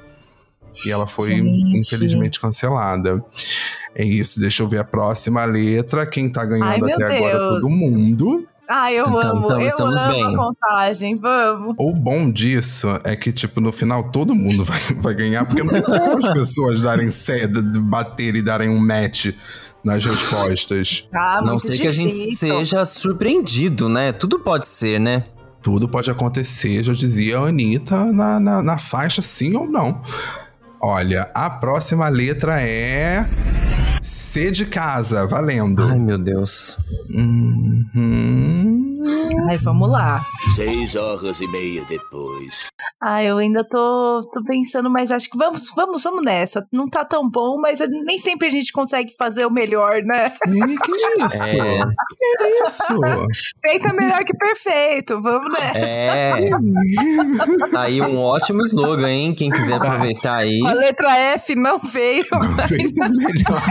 E ela foi, Gente. infelizmente, cancelada. É isso, deixa eu ver a próxima letra. Quem tá ganhando Ai, até agora? Deus. Todo mundo. Ah, eu Então, amo. então, eu estamos amo bem. a contagem. Vamos. O bom disso é que, tipo, no final todo mundo vai, vai ganhar, porque não tem como as pessoas darem cedo, bater e darem um match nas respostas. Ah, não sei que a gente seja surpreendido, né? Tudo pode ser, né? Tudo pode acontecer, já dizia a Anitta na, na, na faixa, sim ou não. Olha, a próxima letra é. C de casa, valendo. Ai, meu Deus. Uhum. Ai, vamos lá. Seis horas e meia depois. Ah, eu ainda tô, tô pensando, mas acho que vamos, vamos, vamos nessa. Não tá tão bom, mas nem sempre a gente consegue fazer o melhor, né? Que isso? É. Que isso? Feito é melhor que perfeito. Vamos nessa. É. Tá aí um ótimo slogan, hein? Quem quiser aproveitar aí. A letra F não veio. Feito melhor.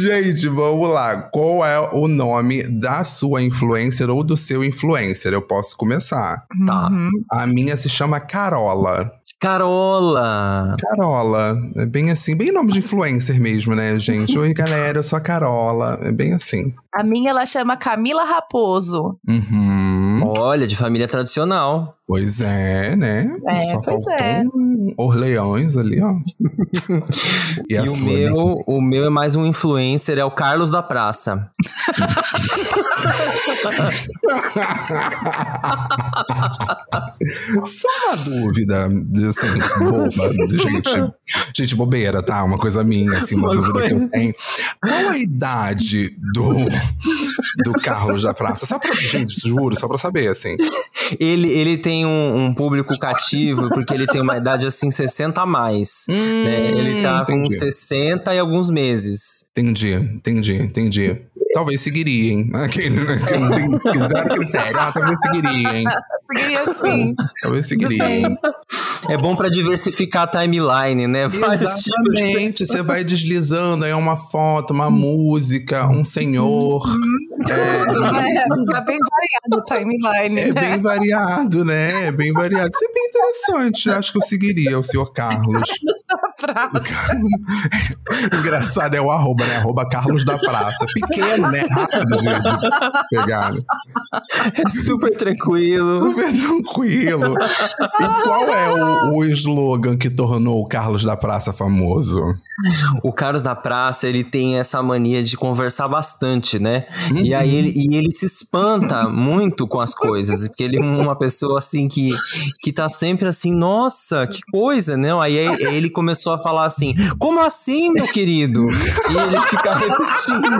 Gente, vamos lá. Qual é o nome da sua influencer ou do seu influencer? Eu posso começar. Tá. Uhum. A minha se chama Carola. Carola. Carola. É bem assim, bem nome de influencer mesmo, né, gente? Oi, galera, eu sou a Carola. É bem assim. A minha ela chama Camila Raposo. Uhum. Olha, de família tradicional. Pois é, né? É, Só pois faltou é. um Orleões ali, ó. e E, o sua, meu, o meu é mais um influencer, é o Carlos da Praça. Só uma dúvida, assim, boba, gente. Gente, bobeira, tá? Uma coisa minha, assim, uma, Uma dúvida que coisa. eu tenho. Qual a idade do, do Carlos da Praça? Só pra, gente, juro, só pra saber, assim. Ele, ele tem um, um público cativo, porque ele tem uma idade assim, 60 a mais. né? Ele tá com Hum, entendi. 60 e alguns meses. Entendi, entendi, entendi. Talvez seguiria, hein? Aquele né, que não tem que zero critério. Ah, talvez seguiria, hein? Seria assim. Talvez seguiria, hein? É bom pra diversificar a timeline, né? Vários Exatamente. Você vai deslizando, aí é uma foto, uma música, um senhor. É, tá bem variado o timeline. É né? bem variado, né? É bem variado. Isso é bem interessante. Acho que eu seguiria o senhor Carlos. Praça. Engraçado é o arroba, né? Arroba Carlos da Praça. Pequeno, né? Rápido de, de pegar. É super tranquilo. Super tranquilo. E qual é o, o slogan que tornou o Carlos da Praça famoso? O Carlos da Praça, ele tem essa mania de conversar bastante, né? E aí ele, e ele se espanta muito com as coisas, porque ele é uma pessoa assim que, que tá sempre assim, nossa, que coisa, né? Aí ele começou a falar assim, como assim, meu querido? E ele fica repetindo.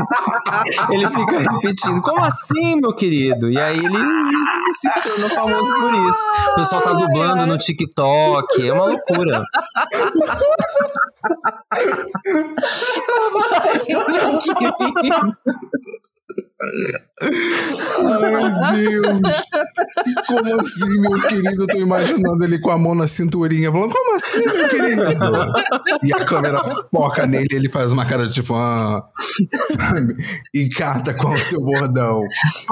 Ele fica repetindo, como assim, meu querido? E aí ele se tornou famoso por isso. O pessoal tá dublando no TikTok, é uma loucura. Ai, Deus. Como assim, meu querido? Eu tô imaginando ele com a mão na cinturinha, falando, como assim, meu querido? E a câmera foca nele ele faz uma cara tipo, ah, sabe? E cata com o seu bordão.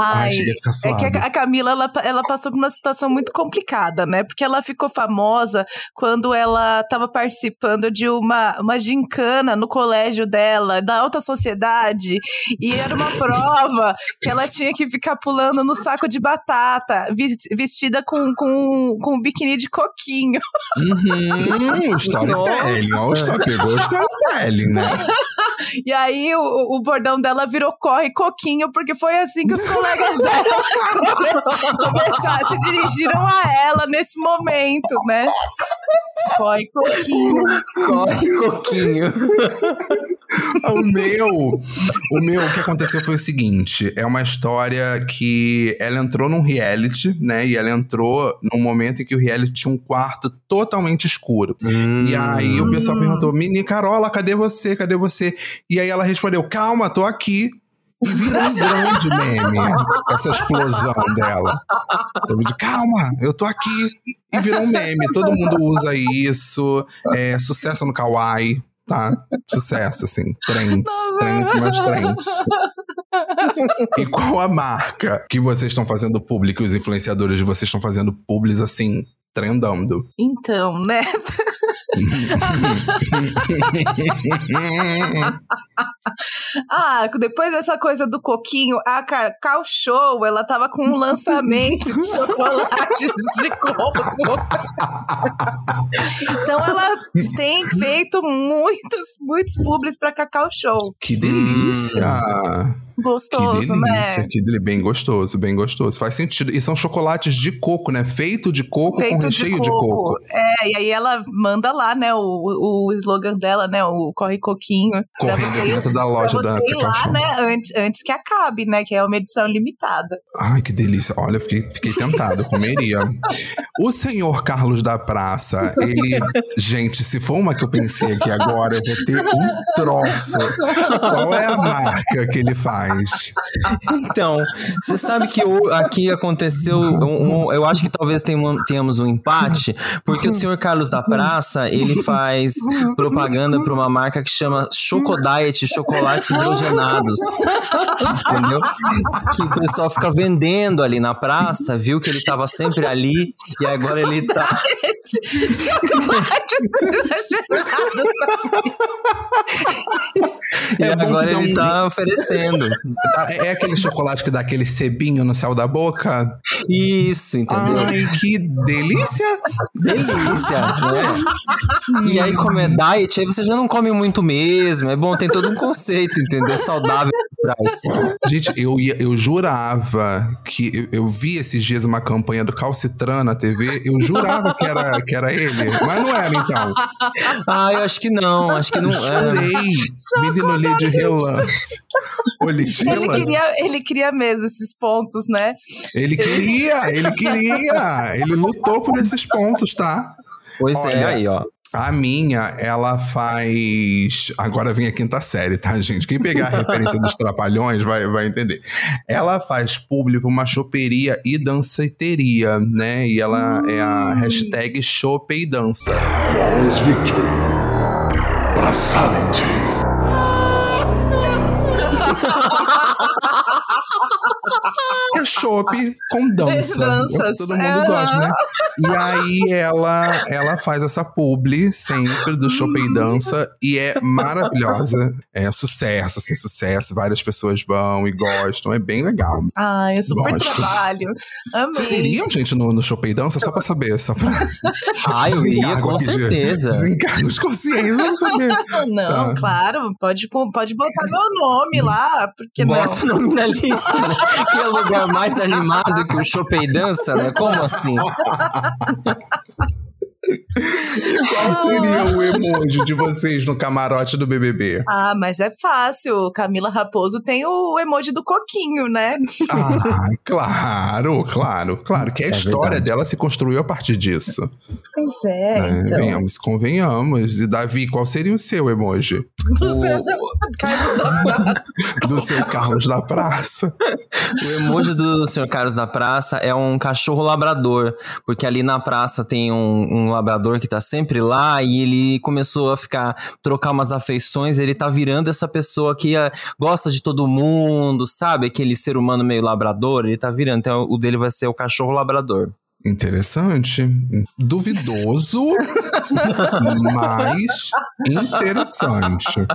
Ai, Ai, chega a ficar É que a Camila, ela, ela passou por uma situação muito complicada, né? Porque ela ficou famosa quando ela estava participando de uma, uma gincana no colégio dela, da alta sociedade, e era uma prova que ela tinha que ficar pulando no saco de batata, vestida com, com, com um biquíni de coquinho. Uhum, storytelling. Ó, o story, pegou o storytelling, né? E aí o, o bordão dela virou corre coquinho, porque foi assim que os colegas dela começaram, se dirigiram a ela nesse momento, né? Corre coquinho. Corre, coquinho. O meu, o meu, o que aconteceu foi o seguinte: é uma história que ela entrou num reality, né? E ela entrou num momento em que o reality tinha um quarto totalmente escuro. E aí o pessoal perguntou: Mini Carola, cadê você? Cadê você? E aí ela respondeu: Calma, tô aqui. E virou um grande meme essa explosão dela. Eu Calma, eu tô aqui. E virou um meme. Todo mundo usa isso. É, sucesso no Kawaii, tá? Sucesso, assim. Trends, trends, mais trends. E qual a marca que vocês estão fazendo público, os influenciadores de vocês estão fazendo publis assim, trendando? Então, né? Ah, depois dessa coisa do coquinho, a Cacau Show, ela tava com um lançamento de chocolates de coco. então ela tem feito muitos, muitos publis pra Cacau Show. Que delícia! Gostoso, que delícia, né? que delícia. Bem gostoso, bem gostoso. Faz sentido. E são chocolates de coco, né? Feito de coco com Feito recheio de coco. É, e aí ela manda lá, né, o, o slogan dela, né, o Corre Coquinho. Correndo você- dentro da loja da ir lá, né, antes, antes que acabe, né, que é uma edição limitada. Ai, que delícia. Olha, fiquei, fiquei tentado, comeria. O senhor Carlos da Praça, ele. Gente, se for uma que eu pensei aqui agora, eu vou ter um troço. Qual é a marca que ele faz? Então, você sabe que aqui aconteceu. um- um- eu acho que talvez tenham- tenhamos um empate, porque o senhor Carlos da Praça ele faz propaganda para uma marca que chama Chocodiet Chocolates Hidrogenados. Entendeu? Que o pessoal fica vendendo ali na praça, viu que ele tava sempre ali, e agora ele tá. E É bom que agora ele um- tá oferecendo. Tá, É aquele chocolate que dá aquele cebinho no céu da boca? Isso, entendeu? Ai, que delícia! Delícia, né? E aí, como é diet, aí você já não come muito mesmo. É bom, tem todo um conceito, entendeu? Saudável por trás. Gente, eu, ia, eu jurava que. Eu, eu vi esses dias uma campanha do Calcitran na TV, eu jurava que era, que era ele, mas não era então. Ah, eu acho que não, acho que não é. Jurei. Menino olhei de relance. Ele queria, ele queria mesmo esses pontos, né? Ele queria, ele queria. Ele lutou por esses pontos, tá? Pois é, Olha, aí, ó. A minha, ela faz. Agora vem a quinta série, tá, gente? Quem pegar a referência dos Trapalhões vai, vai entender. Ela faz público uma choperia e danceteria, né? E ela é a hashtag chope e dança. Flawless victory. Brasality. Que é chopp com dança. Danças. Todo mundo gosta, né? E aí ela, ela faz essa publi sempre do chopp e dança e é maravilhosa. É sucesso, assim, sucesso. Várias pessoas vão e gostam. É bem legal. Ai, é super Gosto. trabalho. Vocês Amei. iriam, gente, no, no chopp e dança? Só pra saber, só pra Ah, eu ia, com certeza. desencargo os conscientes, vamos saber. Não, Ah. claro, pode, pode botar meu nome lá, porque não. Bota o nome na lista, né? Que é lugar mais animado que o Chopei dança, né? Como assim? Qual seria o emoji de vocês no camarote do BBB? Ah, mas é fácil. Camila Raposo tem o emoji do coquinho, né? Ah, claro, claro, claro. Que a É história verdade. dela se construiu a partir disso. Pois é, né? então. Venhamos, convenhamos. E Davi, qual seria o seu emoji? Do seu Carlos da Prata. Do seu Carlos da Praça? O emoji do Sr. Carlos da Praça é um cachorro labrador, porque ali na praça tem um, um labrador que tá sempre lá e ele começou a ficar, trocar umas afeições, ele tá virando essa pessoa que ah, gosta de todo mundo, sabe? Aquele ser humano meio labrador, ele tá virando, então o dele vai ser o cachorro labrador. Interessante. Duvidoso, mas interessante.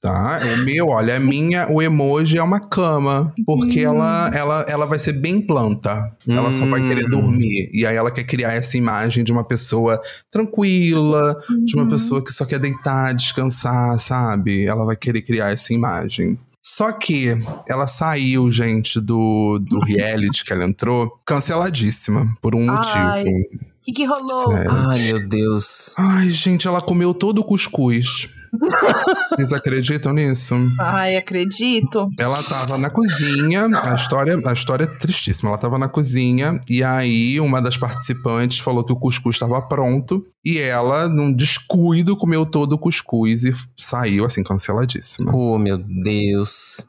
Tá? O meu, olha, a minha, o emoji é uma cama. Porque ela, ela, ela vai ser bem planta. Ela só vai querer Hum. dormir. E aí ela quer criar essa imagem de uma pessoa tranquila, de uma pessoa que só quer deitar, descansar, sabe? Ela vai querer criar essa imagem. Só que ela saiu, gente, do, do reality que ela entrou, canceladíssima, por um Ai. motivo. O que, que rolou? Sério. Ai, meu Deus. Ai, gente, ela comeu todo o cuscuz. Vocês acreditam nisso? Ai, acredito. Ela tava na cozinha, a história, a história é tristíssima. Ela tava na cozinha e aí uma das participantes falou que o cuscuz estava pronto e ela, num descuido, comeu todo o cuscuz e saiu assim canceladíssima. Oh, meu Deus.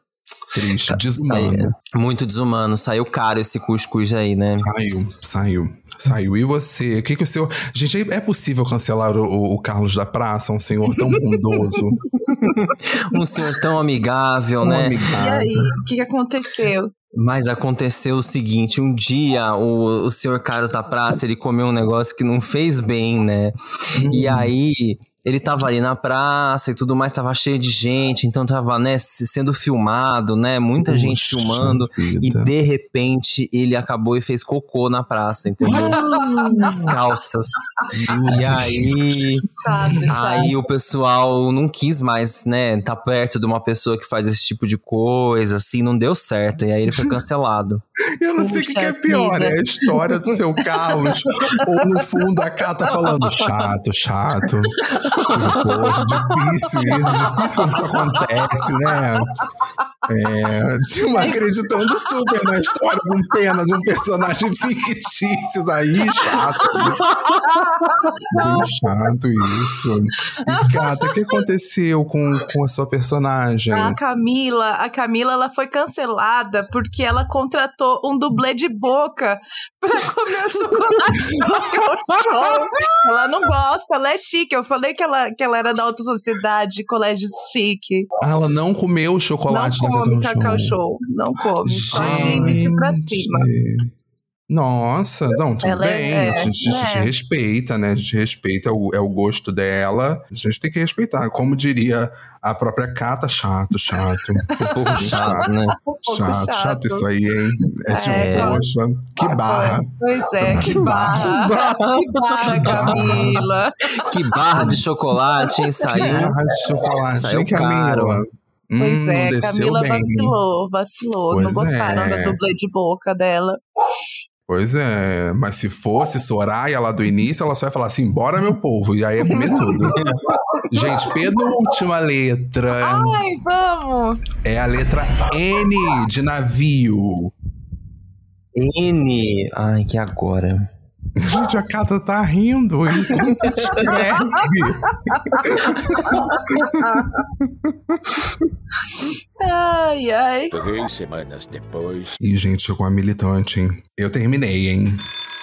Triste, desumano. Muito desumano. Saiu caro esse cuscuz aí, né? Saiu, saiu, saiu. E você? O que que o senhor. Gente, é possível cancelar o, o- Carlos da Praça, um senhor tão bondoso? Um senhor tão amigável, tão né? E amigável. aí, o que, que aconteceu? Mas aconteceu o seguinte, um dia o, o senhor Carlos da Praça, ele comeu um negócio que não fez bem, né? E aí, ele tava ali na praça e tudo mais, tava cheio de gente, então tava, né, se- sendo filmado, né? Muita gente filmando. E vida. de repente, ele acabou e fez cocô na praça, entendeu? Nas calças. E aí... Chato, chato. Aí o pessoal não quis mais, né, tá perto de uma pessoa que faz esse tipo de coisa, assim, não deu certo. E aí ele foi cancelado. Eu não sei o que, que é pior, é a história do seu Carlos, ou no fundo a Cá tá falando chato, chato. Poxa, difícil isso, difícil quando isso acontece, né? É, Dilma acreditando super na história com pena de um personagem fictício aí, chato. Bem chato isso. E, Cata, o que aconteceu com, com a sua personagem? A Camila, a Camila, ela foi cancelada porque ela contratou um dublê de boca pra comer o chocolate no. Ela não gosta, ela é chique. Eu falei que ela, que ela era da alta sociedade, colégio chique. Ah, ela não comeu o chocolate não da come Cacau Show. show. Não come. Só de pra cima. Nossa, não, tudo Ela é- bem. é, a gente, a gente é. respeita, né? A gente respeita, é o, é o gosto dela. A gente tem que respeitar. Como diria a própria Cata, chato, chato. Um pouco chato, né? Um pouco chato, chato isso aí, hein? É, tipo, É. poxa, que barra. Pois é, que barra. Que barra, Camila. Que barra de chocolate, hein? Saiu. Barra de chocolate, Saiu hein, Camila? Hum, Pois não é, Camila bem. vacilou, vacilou. não Pois gostaram é. da dublê de boca dela. Pois é, mas se fosse Soraya lá do início, ela só ia falar assim: bora, meu povo, e aí ia comer tudo. Gente, penúltima letra Ai, vamos! é a letra N de navio. N. Ai, que agora. Gente, a Cata tá rindo enquanto escreve. Ai, ai. Três semanas depois. Ih, gente, chegou a militante, hein? Eu terminei, hein?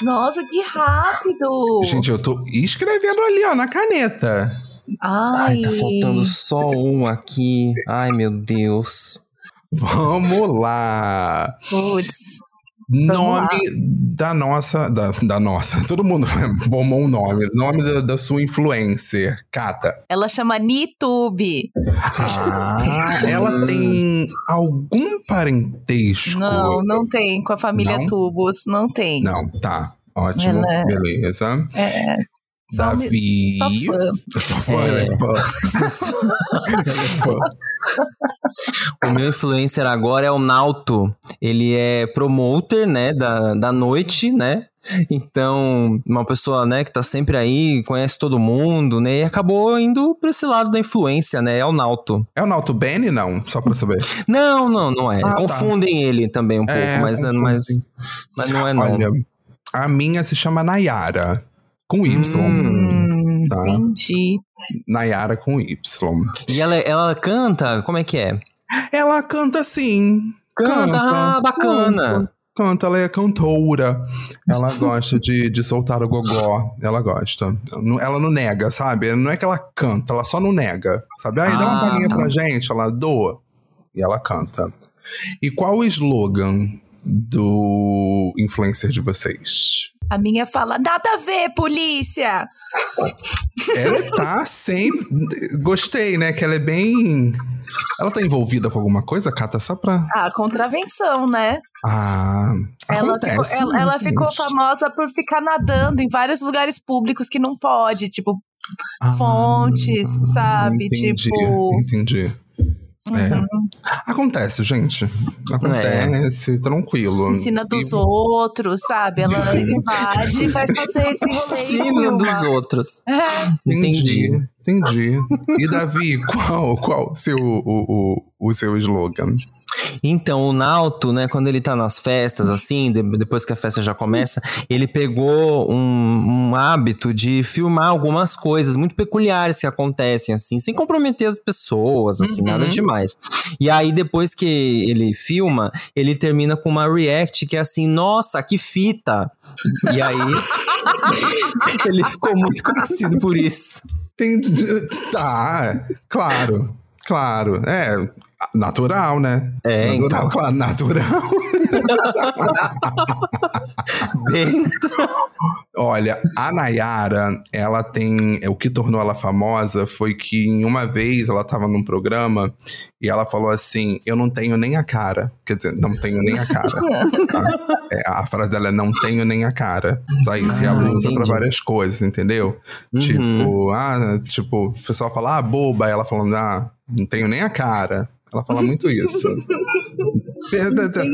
Nossa, que rápido! Gente, eu tô escrevendo ali, ó, na caneta. Ai, Ai, tá faltando só um aqui. Ai, meu Deus. Vamos lá. Putz. Nome da nossa. Da, da nossa. Todo mundo formou um nome. Nome da, da sua influencer, Cata. Ela chama Nitube. Ah, ela tem algum parentesco? Não, não tem. Com a família Não? Tubos. Não tem. Não, tá. Ótimo, é- beleza. É. Davi. só fã. Só fã, É. é. fã. É fã. O meu influencer agora é o Nauto. Ele é promoter, né, da, da noite, né? Então, uma pessoa, né, que tá sempre aí, conhece todo mundo, né? E acabou indo pra esse lado da influência, né? É o Nauto. É o Nauto Benny? Não, só pra saber. Não, não, não é. Ah, tá. Confundem ele também um pouco, É, mas, mas, mas não é não. Olha, a minha se chama Nayara. Com Y. Hum, Tá. Entendi. Nayara com Y. E ela, ela canta, como é que é? Ela canta assim. Canta, ah, bacana. Canta, canta, ela é cantora. Ela gosta de, de soltar o gogó. Ela gosta. Ela não nega, sabe? Não é que ela canta, ela só não nega. Sabe? Aí dá uma Ah, palhinha pra gente, ela doa. E ela canta. E qual o slogan do influencer de vocês? A minha fala, nada a ver, polícia! Ela tá sempre. Gostei, né? Que ela é bem. Ela tá envolvida com alguma coisa, Cata? Só pra. Ah, contravenção, né? Ah. Ela acontece, ficou, ela, ela ficou famosa por ficar nadando em vários lugares públicos que não pode, tipo Ah, fontes, sabe? Entendi, Tipo. entendi. É. Acontece, gente. Acontece, tranquilo. Ensina dos E- outros, sabe? Ela invade e vai fazer esse rolê. Ensina dos outros. É. Entendi, Entendi. Entendi. E Davi, qual, qual o seu, o, o, o seu slogan? Então, o Nauto, né, quando ele tá nas festas, assim, de- depois que a festa já começa, ele pegou um, um hábito de filmar algumas coisas muito peculiares que acontecem, assim, sem comprometer as pessoas, assim, Uhum. nada demais. E aí, depois que ele filma, ele termina com uma react que é assim, nossa, que fita! E aí, ele ficou muito conhecido por isso. Tem, tá, claro, claro. É natural, né? É, natural, então. claro, natural. Bem, Olha, a Nayara, ela tem. O que tornou ela famosa foi que em uma vez ela tava num programa e ela falou assim: Eu não tenho nem a cara. Quer dizer, não tenho nem a cara. tá? É, a frase dela é: Não tenho nem a cara. Só isso. e ela Ah, usa pra entendi. várias coisas, entendeu? Uhum. Tipo, ah, tipo, o pessoal fala, ah, boba. Aí ela falando, ah, não tenho nem a cara. Ela fala muito isso.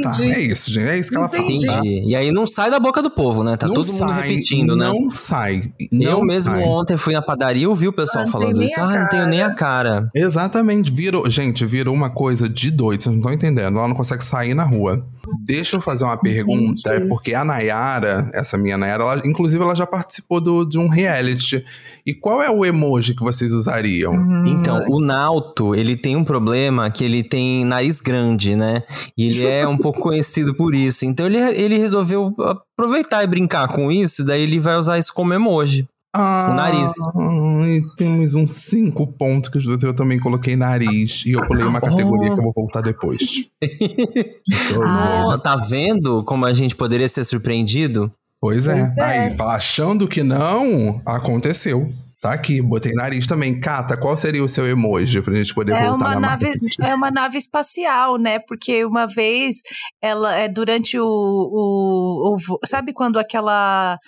tá, é isso, gente. É isso que ela fala. tá? entendi. E aí não sai da boca do povo, né? Tá Não todo mundo sai, repetindo, né? Não sai. eu não mesmo sai. ontem fui na padaria e ouvi o pessoal Ah, não falando isso. Ah, não tenho nem a cara. Exatamente, virou. Gente, virou uma coisa de doido, vocês não estão entendendo. Ela não consegue sair na rua. Deixa eu fazer uma pergunta, é porque a Nayara, essa minha Nayara, ela, inclusive ela já participou do, de um reality. E qual é o emoji que vocês usariam? Então, o Nauto, ele tem um problema que ele tem nariz grande, né? E ele é um pouco conhecido por isso. Então ele, ele resolveu aproveitar e brincar com isso, daí ele vai usar isso como emoji. Ah, nariz. ai, temos um cinco pontos que eu também coloquei nariz. E eu pulei uma categoria Oh. que eu vou voltar depois. Ó, tá vendo como a gente poderia ser surpreendido? Pois é. Pois é. Aí, achando que não, aconteceu. Tá aqui, botei nariz também. Cata, qual seria o seu emoji pra gente poder É voltar uma, na nave, é uma nave espacial, né? Porque uma vez, ela é durante o. o, o sabe quando aquela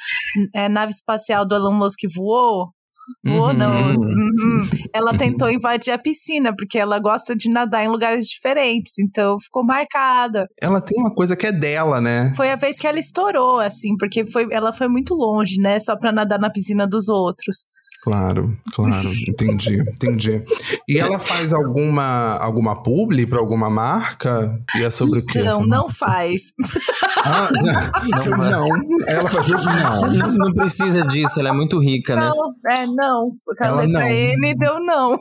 é, nave espacial do Elon Musk voou? Voou, Uhum. não. Uhum. Ela tentou invadir a piscina, porque ela gosta de nadar em lugares diferentes. Então ficou marcada. Ela tem uma coisa que é dela, né? Foi a vez que ela estourou, assim, porque foi, ela foi muito longe, né? Só pra nadar na piscina dos outros. Claro, claro. Entendi, entendi. E ela faz alguma, alguma publi pra alguma marca? E é sobre o quê? Não, essa não marca? faz. Ah, não, não. Ela faz publi? Não. Não, não precisa disso, ela é muito rica, né? Não, é não. Porque a Ela letra não. N deu não.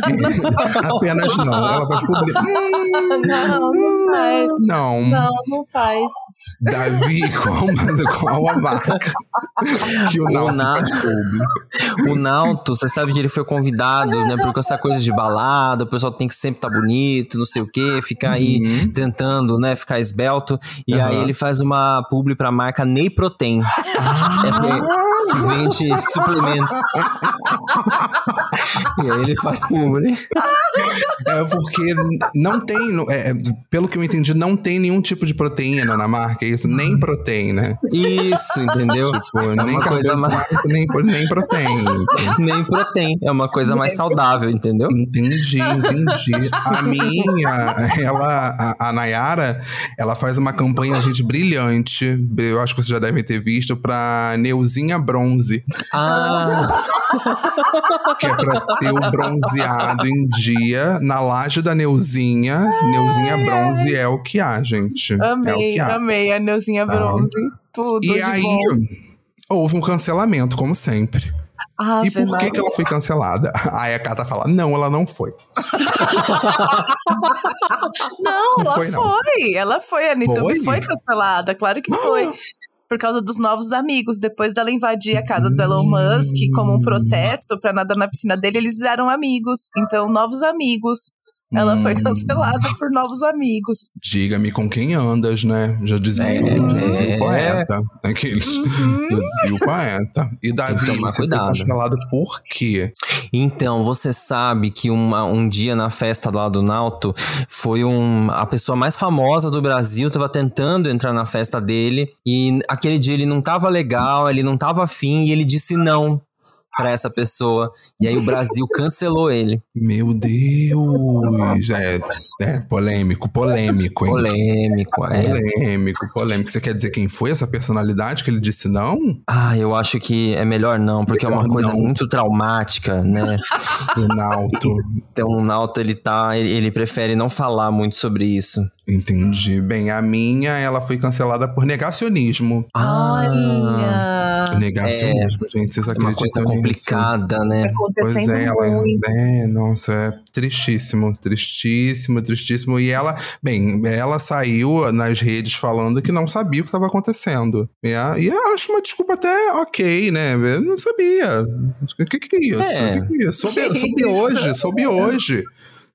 Apenas não. Ela faz publi? Não, não faz. Não. Não, não faz. Davi, qual, qual a marca que o O Nauta Na- faz publi? O Nalto, você sabe que ele foi convidado, né? Porque essa coisa de balada, o pessoal tem que sempre estar tá bonito, não sei o quê, ficar aí Uhum. tentando, né, ficar esbelto. E Aham. aí ele faz uma publi pra marca Ney Protein. É, que vende suplementos. e aí ele faz publi. É porque não tem, é, pelo que eu entendi, não tem nenhum tipo de proteína na marca, é isso, nem proteína. Isso, entendeu? Tipo, é nem coisa mais. nem, nem proteína. Nem protein. É uma coisa mais saudável, entendeu? Entendi, entendi. A minha, ela, a, a Nayara, ela faz uma campanha, gente, brilhante. Eu acho que vocês já devem ter visto, pra Neuzinha Bronze, Ah, que é pra ter o bronzeado em dia na laje da Neuzinha. Neuzinha Bronze é o que há, gente. é o Amei, que há. amei a Neuzinha Tá. Bronze. Tudo. E de aí, bom. houve um cancelamento, como sempre. Ave e por que, que ela foi cancelada? Aí a Cata fala: não, ela não foi. Não, Não ela foi, foi, não. Ela foi, a Nitube Foi? foi? cancelada, claro que foi. Por causa dos novos amigos. Depois dela invadir a casa do Elon Musk como um protesto pra nadar na piscina dele, eles viraram amigos. Então, novos amigos. Ela foi Hum. cancelada por novos amigos. Diga-me com quem andas, né? Já dizia, É. já dizia o poeta. Aqueles. Já dizia o poeta. E Davi, tomar você foi cuidado. cancelado por quê? Então, você sabe que uma- um dia na festa lá do Nauto foi um, a pessoa mais famosa do Brasil, tava tentando entrar na festa dele e aquele dia ele não tava legal, ele não tava afim e ele disse não pra essa pessoa. E aí o Brasil cancelou ele. Meu Deus! É, é polêmico, polêmico, hein? Polêmico, é. Polêmico, polêmico. Você quer dizer quem foi essa personalidade que ele disse não? Ah, eu acho que é melhor não, porque é uma Melhor coisa não. muito traumática, né? Ronaldo. Então o Nauto, ele tá, ele, ele prefere não falar muito sobre isso. Entendi. Bem, a minha, ela foi cancelada por negacionismo. Olha! Negacionismo, gente. Vocês É uma acreditam coisa nisso? complicada, né? Pois Acontecendo é, ela é, nossa, é tristíssimo, tristíssimo, tristíssimo. E ela, bem, ela saiu nas redes falando que não sabia o que estava acontecendo. E, a- e eu acho uma desculpa até ok, né? Eu não sabia. O que, que é isso? É. O que, que é isso? Soube, Que soube isso? hoje, soube hoje.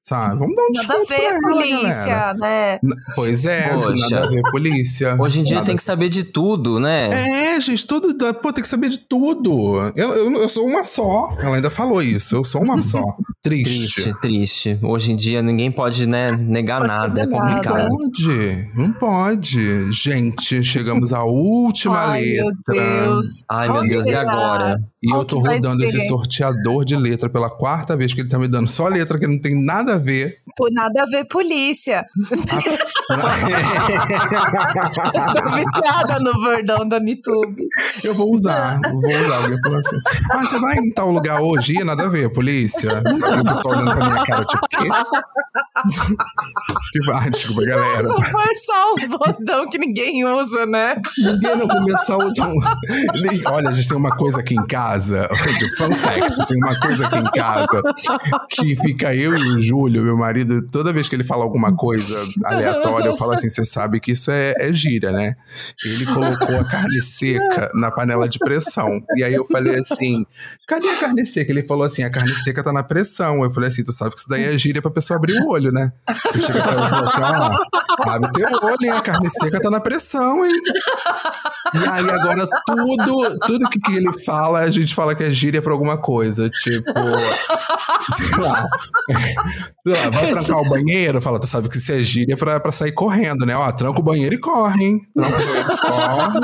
Sabe? Vamos dar um Nada a ver, galera. polícia, né? Pois é, Poxa. nada a ver, polícia. Hoje em dia Nada tem que saber de tudo, né? é, gente, tudo. Pô, tem que saber de tudo. Eu, eu, eu sou uma só. Ela ainda falou isso. Eu sou uma só. Triste. Triste, triste. Hoje em dia ninguém pode, né, negar Pode nada, é complicado. Não pode, não pode. Gente, chegamos à última Ai, letra. meu Deus. Ai, meu Deus, e agora? E Qual eu tô rodando ser? esse sorteador de letra pela quarta vez que ele tá me dando só letra que não tem nada a ver. Por nada a ver, polícia. Tô viciada no verdão da Nitube. eu vou usar, eu vou usar. Alguém falou assim: Ah, você vai em tal lugar hoje? Nada a ver, polícia. E o pessoal olhando pra minha cara, tipo, quê? que vai, desculpa, galera. Vou forçar os botão que ninguém usa, né? Ninguém não começou a usar. um- Olha, a gente tem uma coisa aqui em casa. Fun fact: tem uma coisa aqui em casa que fica eu e o Júlio, meu marido, toda vez que ele fala alguma coisa aleatória, eu falo assim: você sabe que isso é, é gíria, né? Ele colocou a carne seca na panela de pressão. E aí eu falei assim: cadê a carne seca? Ele falou assim: a carne seca tá na pressão. Eu falei assim: tu sabe que isso daí é gíria pra pessoa abrir o olho, né? Eu cheguei pra ela e falei assim: ó, abre teu olho, hein? A carne seca tá na pressão, hein? E aí agora tudo, tudo que, que ele fala, a gente fala que é gíria pra alguma coisa. Tipo, sei lá. Sei lá, vai trancar o banheiro, fala, tu sabe que isso é gíria pra, pra sair correndo, né? Ó, tranca o banheiro e corre, hein? Tranca o banheiro e corre.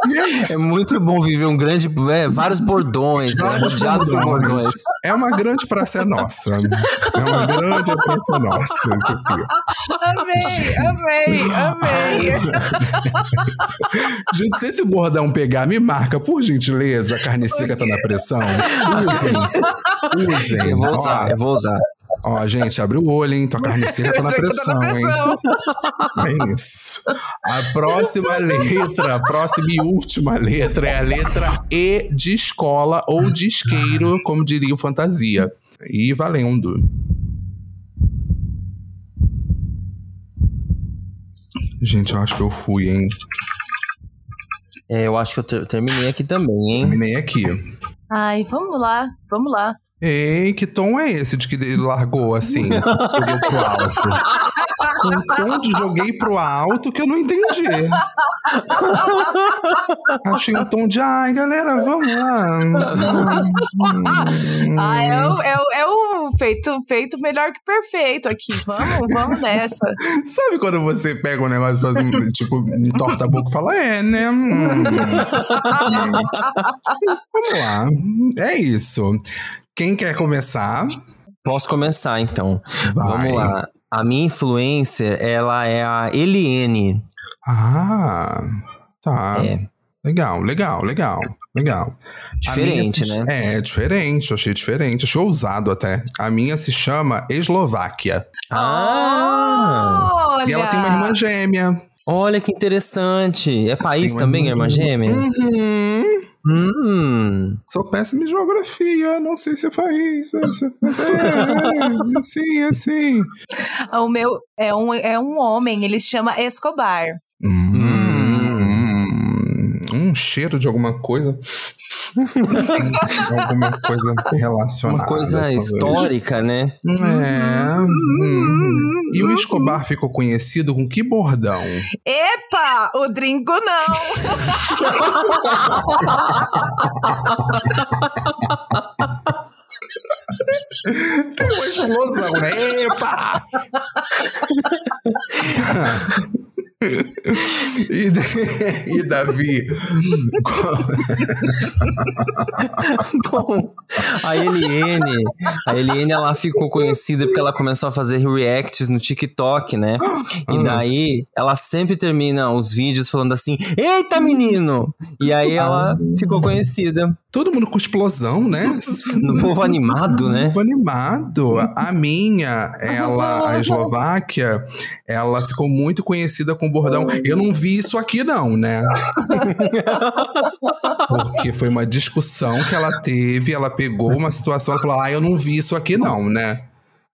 É. É muito bom viver um grande. É, vários bordões, né? Rodeado por bordões. É uma grande praça nossa. É uma grande praça nossa, isso aqui. Amei, amei, amei. Gente, se esse bordão pegar, me marca, por gentileza. A carne seca tá na pressão. Usem. Usem. Eu vou Ó, usar, eu vou usar. ó, gente, abre o olho, hein? Tua carne seca tá na pressão, hein? É isso. A próxima letra, a próxima e última letra é a letra E de escola ou de isqueiro, como diria o Fantasia. E valendo. Gente, eu acho que eu fui, hein? É, eu acho que eu ter- terminei aqui também, hein? Terminei aqui. Ai, vamos lá, vamos lá. Ei, que tom é esse de que ele largou assim? Jogou pro alto. Um tom de joguei pro alto que eu não entendi. Achei um tom de ai, galera, vamos lá. Ah, é o, é o, é o feito, feito melhor que perfeito aqui. Vamos, vamos nessa. Sabe quando você pega um negócio e faz um, tipo, entorta a boca e fala, é, né? Hum. Vamos lá. É isso. Quem quer começar? Posso começar, então. Vai. Vamos lá. A minha influencer, ela é a Eliene. Ah, tá. É. Legal, legal, legal, legal. A Diferente, minha se- né? É, diferente, eu achei diferente, achei ousado até. A minha se chama Eslováquia. Ah! Olha. E ela tem uma irmã gêmea. Olha que interessante. É país Tem também, irmã- irmã gêmea? Uhum. Hum. Sou péssimo em geografia, não sei se é país. é- Mas é, é, é sim, é sim. O meu é um, é um homem, ele se chama Escobar. Hum, um cheiro de alguma coisa. Tem alguma coisa relacionada. Uma coisa histórica, né? É. hum. E o Escobar ficou conhecido com que bordão? Epa! O Dringo não! Tem uma explosão, né? Epa! e, e Davi? Bom, a Eliene, a Eliene, ela ficou conhecida porque ela começou a fazer reacts no TikTok, né? E daí, ela sempre termina os vídeos falando assim, eita menino! E aí ela ficou conhecida Todo mundo com explosão, né? no povo animado, né? Povo animado. A minha, ela, a Eslováquia, ela ficou muito conhecida com o bordão. Eu não vi isso aqui, não, né? Porque foi uma discussão que ela teve, ela pegou uma situação, ela falou: Ah, eu não vi isso aqui, não, né?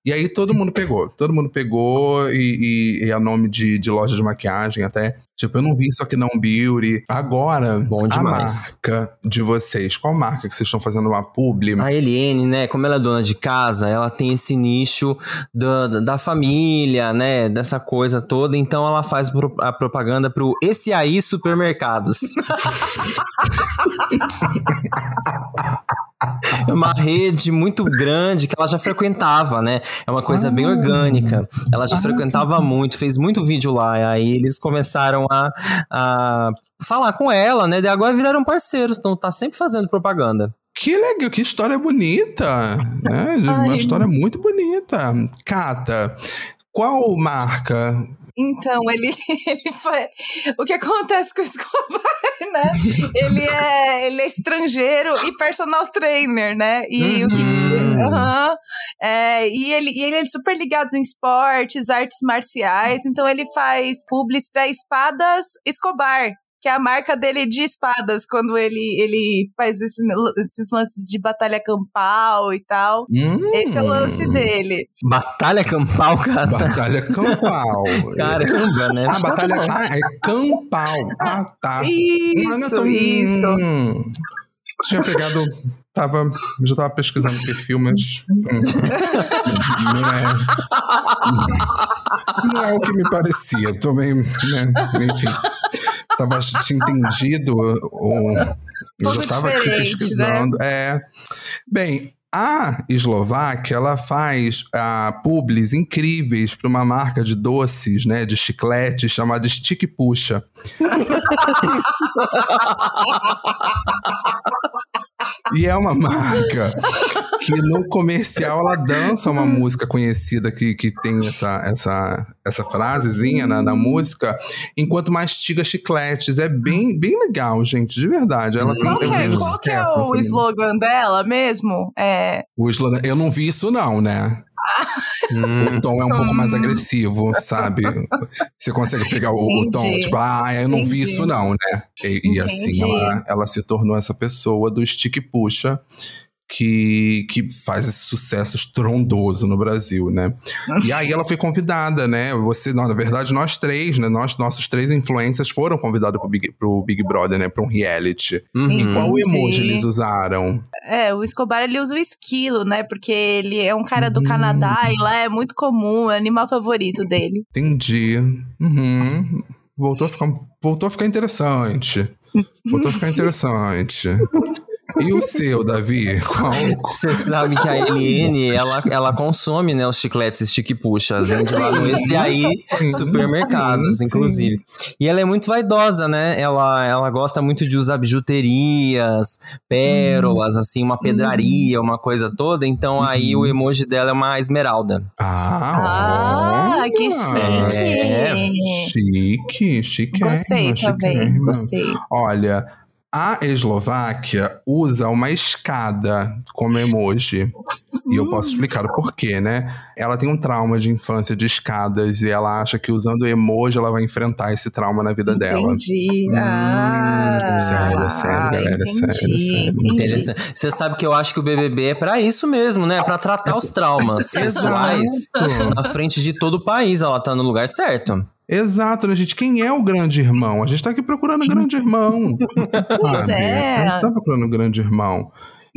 E aí todo mundo pegou. Todo mundo pegou e, e, e é nome de, de loja de maquiagem até. Tipo, eu não vi isso aqui não, Beauty. Agora, a marca de vocês. Qual marca que vocês estão fazendo uma publi? A Eliene, né, como ela é dona de casa, ela tem esse nicho da, da família, né, dessa coisa toda, então ela faz a propaganda pro Esse Aí Supermercados. É uma rede muito grande que ela já frequentava, né? É uma coisa bem orgânica. Ela já frequentava muito, fez muito vídeo lá. e Aí eles começaram a, a falar com ela, né? E agora viraram parceiros, então tá sempre fazendo propaganda. Que legal, que história bonita. Né? Uma história muito bonita. Cata, qual marca? Então, ele, ele foi. O que acontece com o Escobar, né? Ele é, ele é estrangeiro e personal trainer, né? E o que. Uhum. É, e, ele, e ele é super ligado em esportes, artes marciais, então ele faz publis pra espadas Escobar. Que é a marca dele de espadas, quando ele, ele faz esse- esses lances de batalha campal e tal. Hum, Esse é o lance dele. Batalha campal, cara. Batalha Campal. Caramba, né? Ah, batalha. Ah, é Campal. Ah, tá. Isso, Ah, não, então, isso. hum, tinha pegado. Tava, já tava pesquisando o perfil, mas. hum, não é. Não é o que me parecia. Também, né? Enfim. Tava, tinha entendido. Eu já tava aqui né? pesquisando. É. Bem, a Eslováquia, ela faz ah, publis incríveis para uma marca de doces, né, de chiclete, chamada Stick Puxa. E é uma marca que no comercial ela dança uma música conhecida que, que tem essa, essa, essa frasezinha na, na música, enquanto mastiga chicletes. É bem, bem legal, gente, de verdade. Ela tem Qual que tem é, qual que é o assim. slogan dela mesmo? É. O slogan. Eu não vi isso, não, né? Hum, O tom é um pouco mais agressivo, sabe? Você consegue pegar o, o tom, tipo, ah, eu não vi Entendi. isso, não, né? E, e assim, ela, ela se tornou essa pessoa do stick puxa. Que, que faz esse sucesso estrondoso no Brasil, né? E aí ela foi convidada, né? Você, não, na verdade, nós três, né? Nós, nossos três influencers foram convidados pro Big, pro Big Brother, né? Pra um reality. Uhum. E qual emoji eles usaram? É, o Escobar ele usa o esquilo, né? Porque ele é um cara do Canadá e lá é muito comum, é o animal favorito dele. Entendi. Uhum. Voltou a ficar, voltou a ficar interessante. Voltou a ficar interessante. E o seu, Davi? Qual? Você sabe que a Eliane, ela, ela consome, né, os chicletes Stick Puxa. Vende lá no Esse Sim, supermercados, sim, inclusive. E ela é muito vaidosa, né? Ela, ela gosta muito de usar bijuterias, pérolas, assim, uma pedraria, uma coisa toda. Então aí o emoji dela é uma esmeralda. Ah, Ah, olha. que chique! É. Chique, chique. Gostei também, gostei. Olha, a Eslováquia usa uma escada como emoji. E eu posso explicar o porquê, né? Ela tem um trauma de infância de escadas e ela acha que usando emoji ela vai enfrentar esse trauma na vida dela. Entendi. Ah, Sério, sério, galera, entendi, sério, sério. entendi. Interessante. Você sabe que eu acho que o BBB é pra isso mesmo, né? Pra tratar os traumas pessoais na frente de todo o país. Ela tá no lugar certo. Exato, né, gente? Quem é o grande irmão? A gente tá aqui procurando o grande irmão. sabe? é. A gente tá procurando o grande irmão.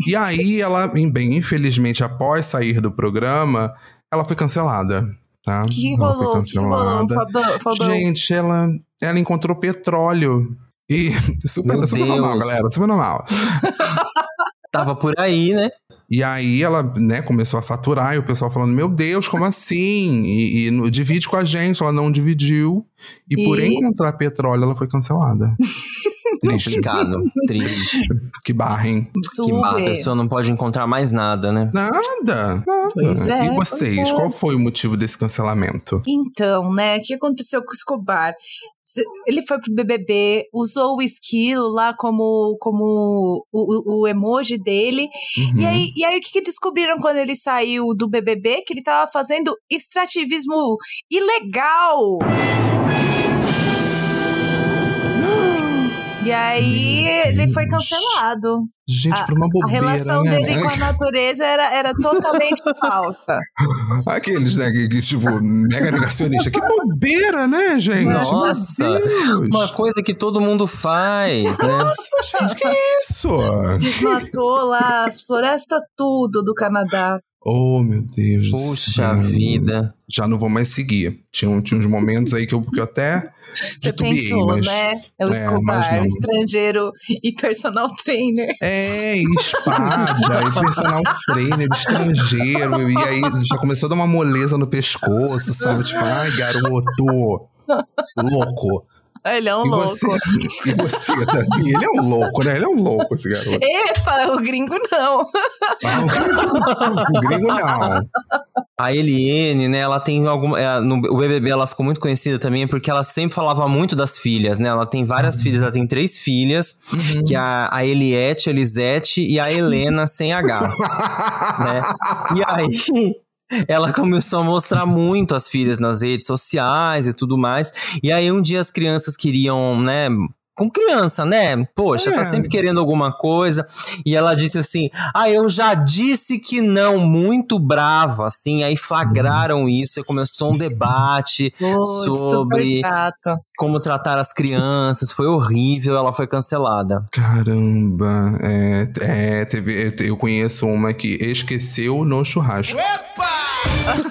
E aí, ela, bem, infelizmente, após sair do programa, ela foi cancelada. Tá? Que ela rolou, que rolou, Fabão, Fabão. Gente, ela, ela encontrou petróleo. E super, Meu super normal, galera, super normal. Tava por aí, né? E aí ela, né, começou a faturar e o pessoal falando, meu Deus, como assim? E, e no- divide com a gente, ela não dividiu. E, por E? encontrar petróleo, ela foi cancelada. Triste. Complicado, triste. Que barra, hein? Que barra, a Super. pessoa não pode encontrar mais nada, né? Nada, nada. Pois é, e vocês, pois é. qual foi o motivo desse cancelamento? Então, né, o que aconteceu com o Escobar? Ele foi pro BBB, usou o esquilo lá como, como o, o- o emoji dele. Uhum. E, aí, e aí, o que, que descobriram quando ele saiu do BBB? Que ele tava fazendo extrativismo ilegal. E aí, ele foi cancelado. Gente, A- por uma A bobeira, relação né? dele com a natureza era, era totalmente falsa. Aqueles, né, que, que, tipo, mega negacionista. Que bobeira, né, gente? Nossa. Uma coisa que todo mundo faz, né? Nossa, gente, que isso? Desmatou lá as florestas tudo do Canadá. Oh, meu Deus. Puxa vida. Já não vou mais seguir. Tinha, tinha uns momentos aí que eu, que eu até Você pensou, mas... né? É o é, Escobar, estrangeiro e personal trainer. É, e espada, e personal trainer estrangeiro. E aí já começou a dar uma moleza no pescoço, sabe? Tipo, ai, garoto. Louco. Ele é um e louco. você, e você, Davi? Ele é um louco, né? Ele é um louco, esse garoto. Epa, o gringo não. Ah, o gringo não. A Eliene, né, ela tem alguma. é, no o BBB ela ficou muito conhecida também porque ela sempre falava muito das filhas, né? Ela tem várias filhas, ela tem três filhas, que é a, a Eliette, a Elisete e a Helena sem H, né? E aí. Ela começou a mostrar muito as filhas nas redes sociais e tudo mais. E aí um dia as crianças queriam, né? Com criança, né? Poxa, É. tá sempre querendo alguma coisa. E ela disse assim: Ah, eu já disse que não, muito brava, assim. Aí flagraram isso e começou um debate Putz, sobre como tratar as crianças. Foi horrível, ela foi cancelada. Caramba, é, é, teve, eu conheço uma que esqueceu no churrasco. Triste,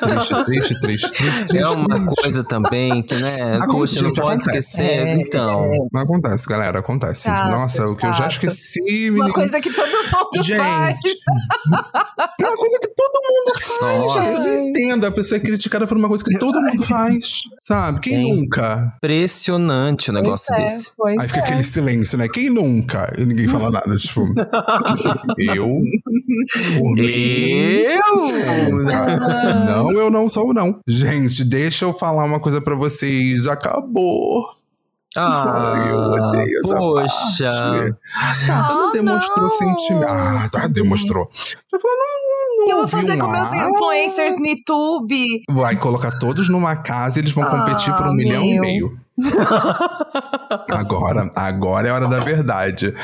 triste, triste, triste, triste. É uma triste. coisa também que, né? Acontece, Poxa, não gente, pode acontece. esquecer. É, então. Não acontece, galera, acontece. Chato, Nossa, o que eu já chato. esqueci, Uma menino. coisa que todo mundo Gente, faz. uma coisa que todo mundo faz. Nossa. gente. Eu entendo, a pessoa é criticada por uma coisa que todo mundo faz. Sabe? Quem Sim. nunca? Impressionante o negócio Pois é, desse. pois Aí fica é. aquele silêncio, né? Quem nunca? E ninguém fala nada. Tipo, eu. Mim. Eu? Não, eu não sou, não. Gente, deixa eu falar uma coisa pra vocês. Acabou. Ah, Ai, eu odeio essa poxa. parte. Gata, não Ah, demonstrou não. sentimento. Ah, tá, demonstrou. Eu falei, não, não eu vou fazer um com meus ah. influencers no YouTube? Vai colocar todos numa casa e eles vão competir por um Ah, milhão e meu. meio. Agora, agora é a hora da verdade.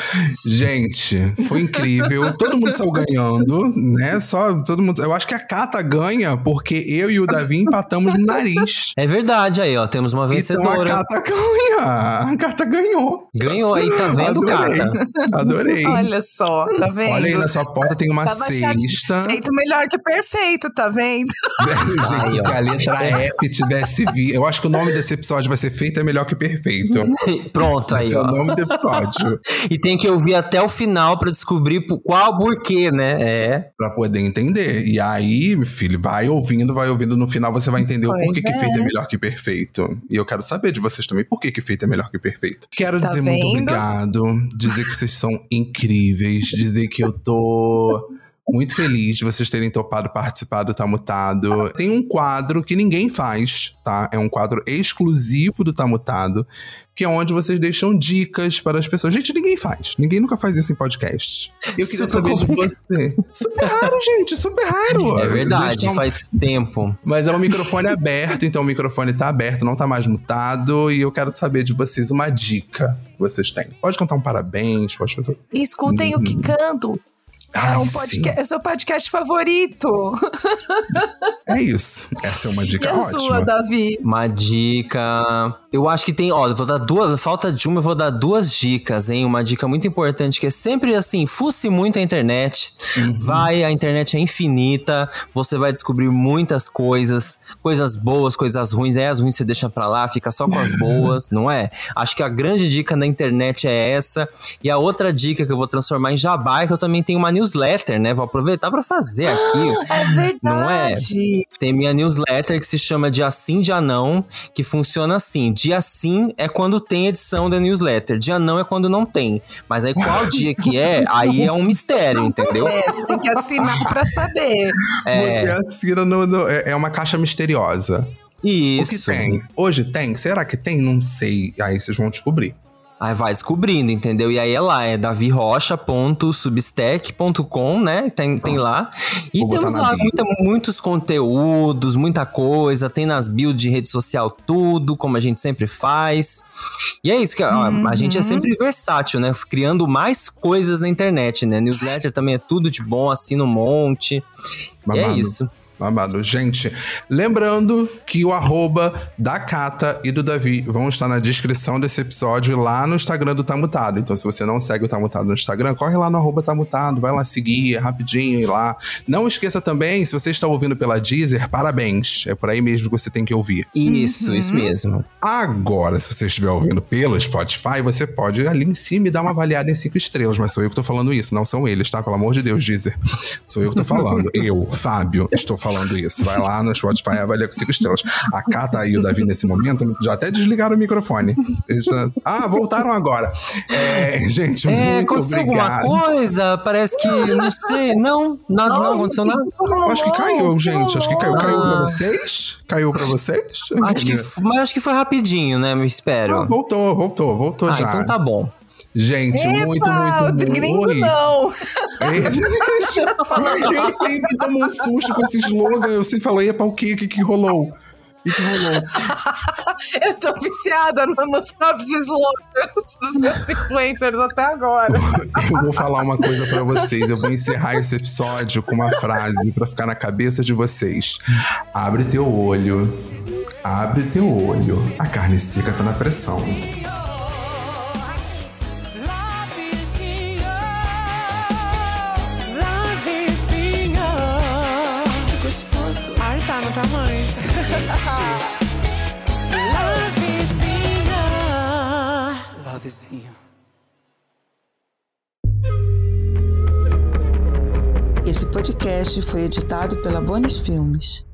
Gente, foi incrível. Todo mundo saiu ganhando, né? Só todo mundo. Eu acho que a Cata ganha porque eu e o Davi empatamos no nariz. É verdade aí, ó. Temos uma Então a vencedora. Cata ganha. A Cata ganhou. Ganhou aí, tá vendo, Adorei. Cata? Adorei. Olha só, tá vendo? Olha aí na sua porta tem uma Tava cesta. Feito melhor que perfeito, tá vendo? Gente, se a letra F tivesse vi, eu acho que o nome desse episódio vai ser feito melhor que perfeito. Pronto aí, Esse é o ó. nome do episódio. E tem que ouvir até o final pra descobrir qual porquê, né? É. Pra poder entender. E aí, meu filho, vai ouvindo, vai ouvindo. No final você vai entender o Pois porquê que é. feito é melhor que perfeito. E eu quero saber de vocês também por que, que feito é melhor que perfeito. Quero Tá dizer muito vendo? obrigado, dizer que vocês são incríveis, dizer que eu tô. Muito feliz de vocês terem topado participar do Tá Mutado. Tem um quadro que ninguém faz, tá? É um quadro exclusivo do Tá Mutado, que é onde vocês deixam dicas para as pessoas. Gente, ninguém faz. Ninguém nunca faz isso em podcast. Eu queria Super saber de você. Super raro, gente, super raro. É verdade, Deixam- faz tempo. Mas é um microfone aberto, então o microfone tá aberto, não tá mais mutado. E eu quero saber de vocês uma dica que vocês têm. Pode cantar um parabéns, pode fazer. E escutem o que canto. É Ai, um sim. podcast, é seu podcast favorito. É isso. Essa é uma E dica a ótima. sua, Davi? Uma dica. Eu acho que tem. Ó, vou dar duas. Falta de uma, eu vou dar duas dicas, hein? Uma dica muito importante que é sempre assim: fuce muito a internet. Vai, a internet é infinita. Você vai descobrir muitas coisas, coisas boas, coisas ruins. Aí as ruins você deixa pra lá, fica só com as boas, não é? Acho que a grande dica na internet é essa. E a outra dica que eu vou transformar em jabá é que eu também tenho uma newsletter, né? Vou aproveitar pra fazer aqui. É verdade. Não é? Tem minha newsletter que se chama Dia Sim, Dia Não, que funciona assim. Dia sim é quando tem edição da newsletter. Dia não é quando não tem. Mas aí qual dia que é, aí é um mistério, entendeu? É, você tem que assinar pra saber. É, Você assina no, no- é é uma caixa misteriosa. O que isso. tem? Hoje tem? Será que tem? Não sei. Aí vocês vão descobrir. Aí vai descobrindo, entendeu? E aí é lá, é davirocha.substack.com, né? Tem, tem lá. E Vou temos lá muita- muitos conteúdos, muita coisa. Tem nas builds de rede social tudo, como a gente sempre faz. E é isso, que ó, a gente é sempre versátil, né? Criando mais coisas na internet, né? Newsletter também é tudo de bom, assina um monte. E é Babado. isso. Amado, gente, lembrando que o arroba da Cata e do Davi vão estar na descrição desse episódio e lá no Instagram do Tá Mutado. Então, se você não segue o Tá Mutado no Instagram, corre lá no arroba Tá Mutado, vai lá seguir, é rapidinho ir lá. Não esqueça também, se você está ouvindo pela Deezer, parabéns. É por aí mesmo que você tem que ouvir. Isso, isso mesmo. Agora, se você estiver ouvindo pelo Spotify, você pode ir ali em cima e dar uma avaliada em cinco estrelas. Mas sou eu que tô falando isso, não são eles, tá? Pelo amor de Deus, Deezer. Sou eu que tô falando. eu, Fábio, estou falando isso. Vai lá no Spotify e avalia com cinco estrelas. A Cata e o Davi, nesse momento, já até desligaram o microfone. Já- Ah, voltaram agora. É, gente, É, muito aconteceu alguma obrigado. coisa? Parece que, não sei, não, nada, não aconteceu nada. Acho que caiu, gente. Acho que caiu. Caiu pra Ah. vocês? Caiu pra vocês? Acho que, mas acho que foi rapidinho, né? Me espero. Ah, voltou, voltou, voltou Ah, já. então tá bom. Gente, muito, Epa, muito, muito. gringo Oi. não. eu sempre tomo um susto com esse slogan. Eu sempre falo, epa, o que? O que, que rolou? O que, rolou? Eu tô viciada no- nos próprios slogans dos meus influencers até agora. Eu vou falar uma coisa pra vocês. Eu vou encerrar esse episódio com uma frase pra ficar na cabeça de vocês. Abre teu olho. Abre teu olho. A carne seca tá na pressão. Lovezinho. Esse podcast foi editado pela Bonis Filmes.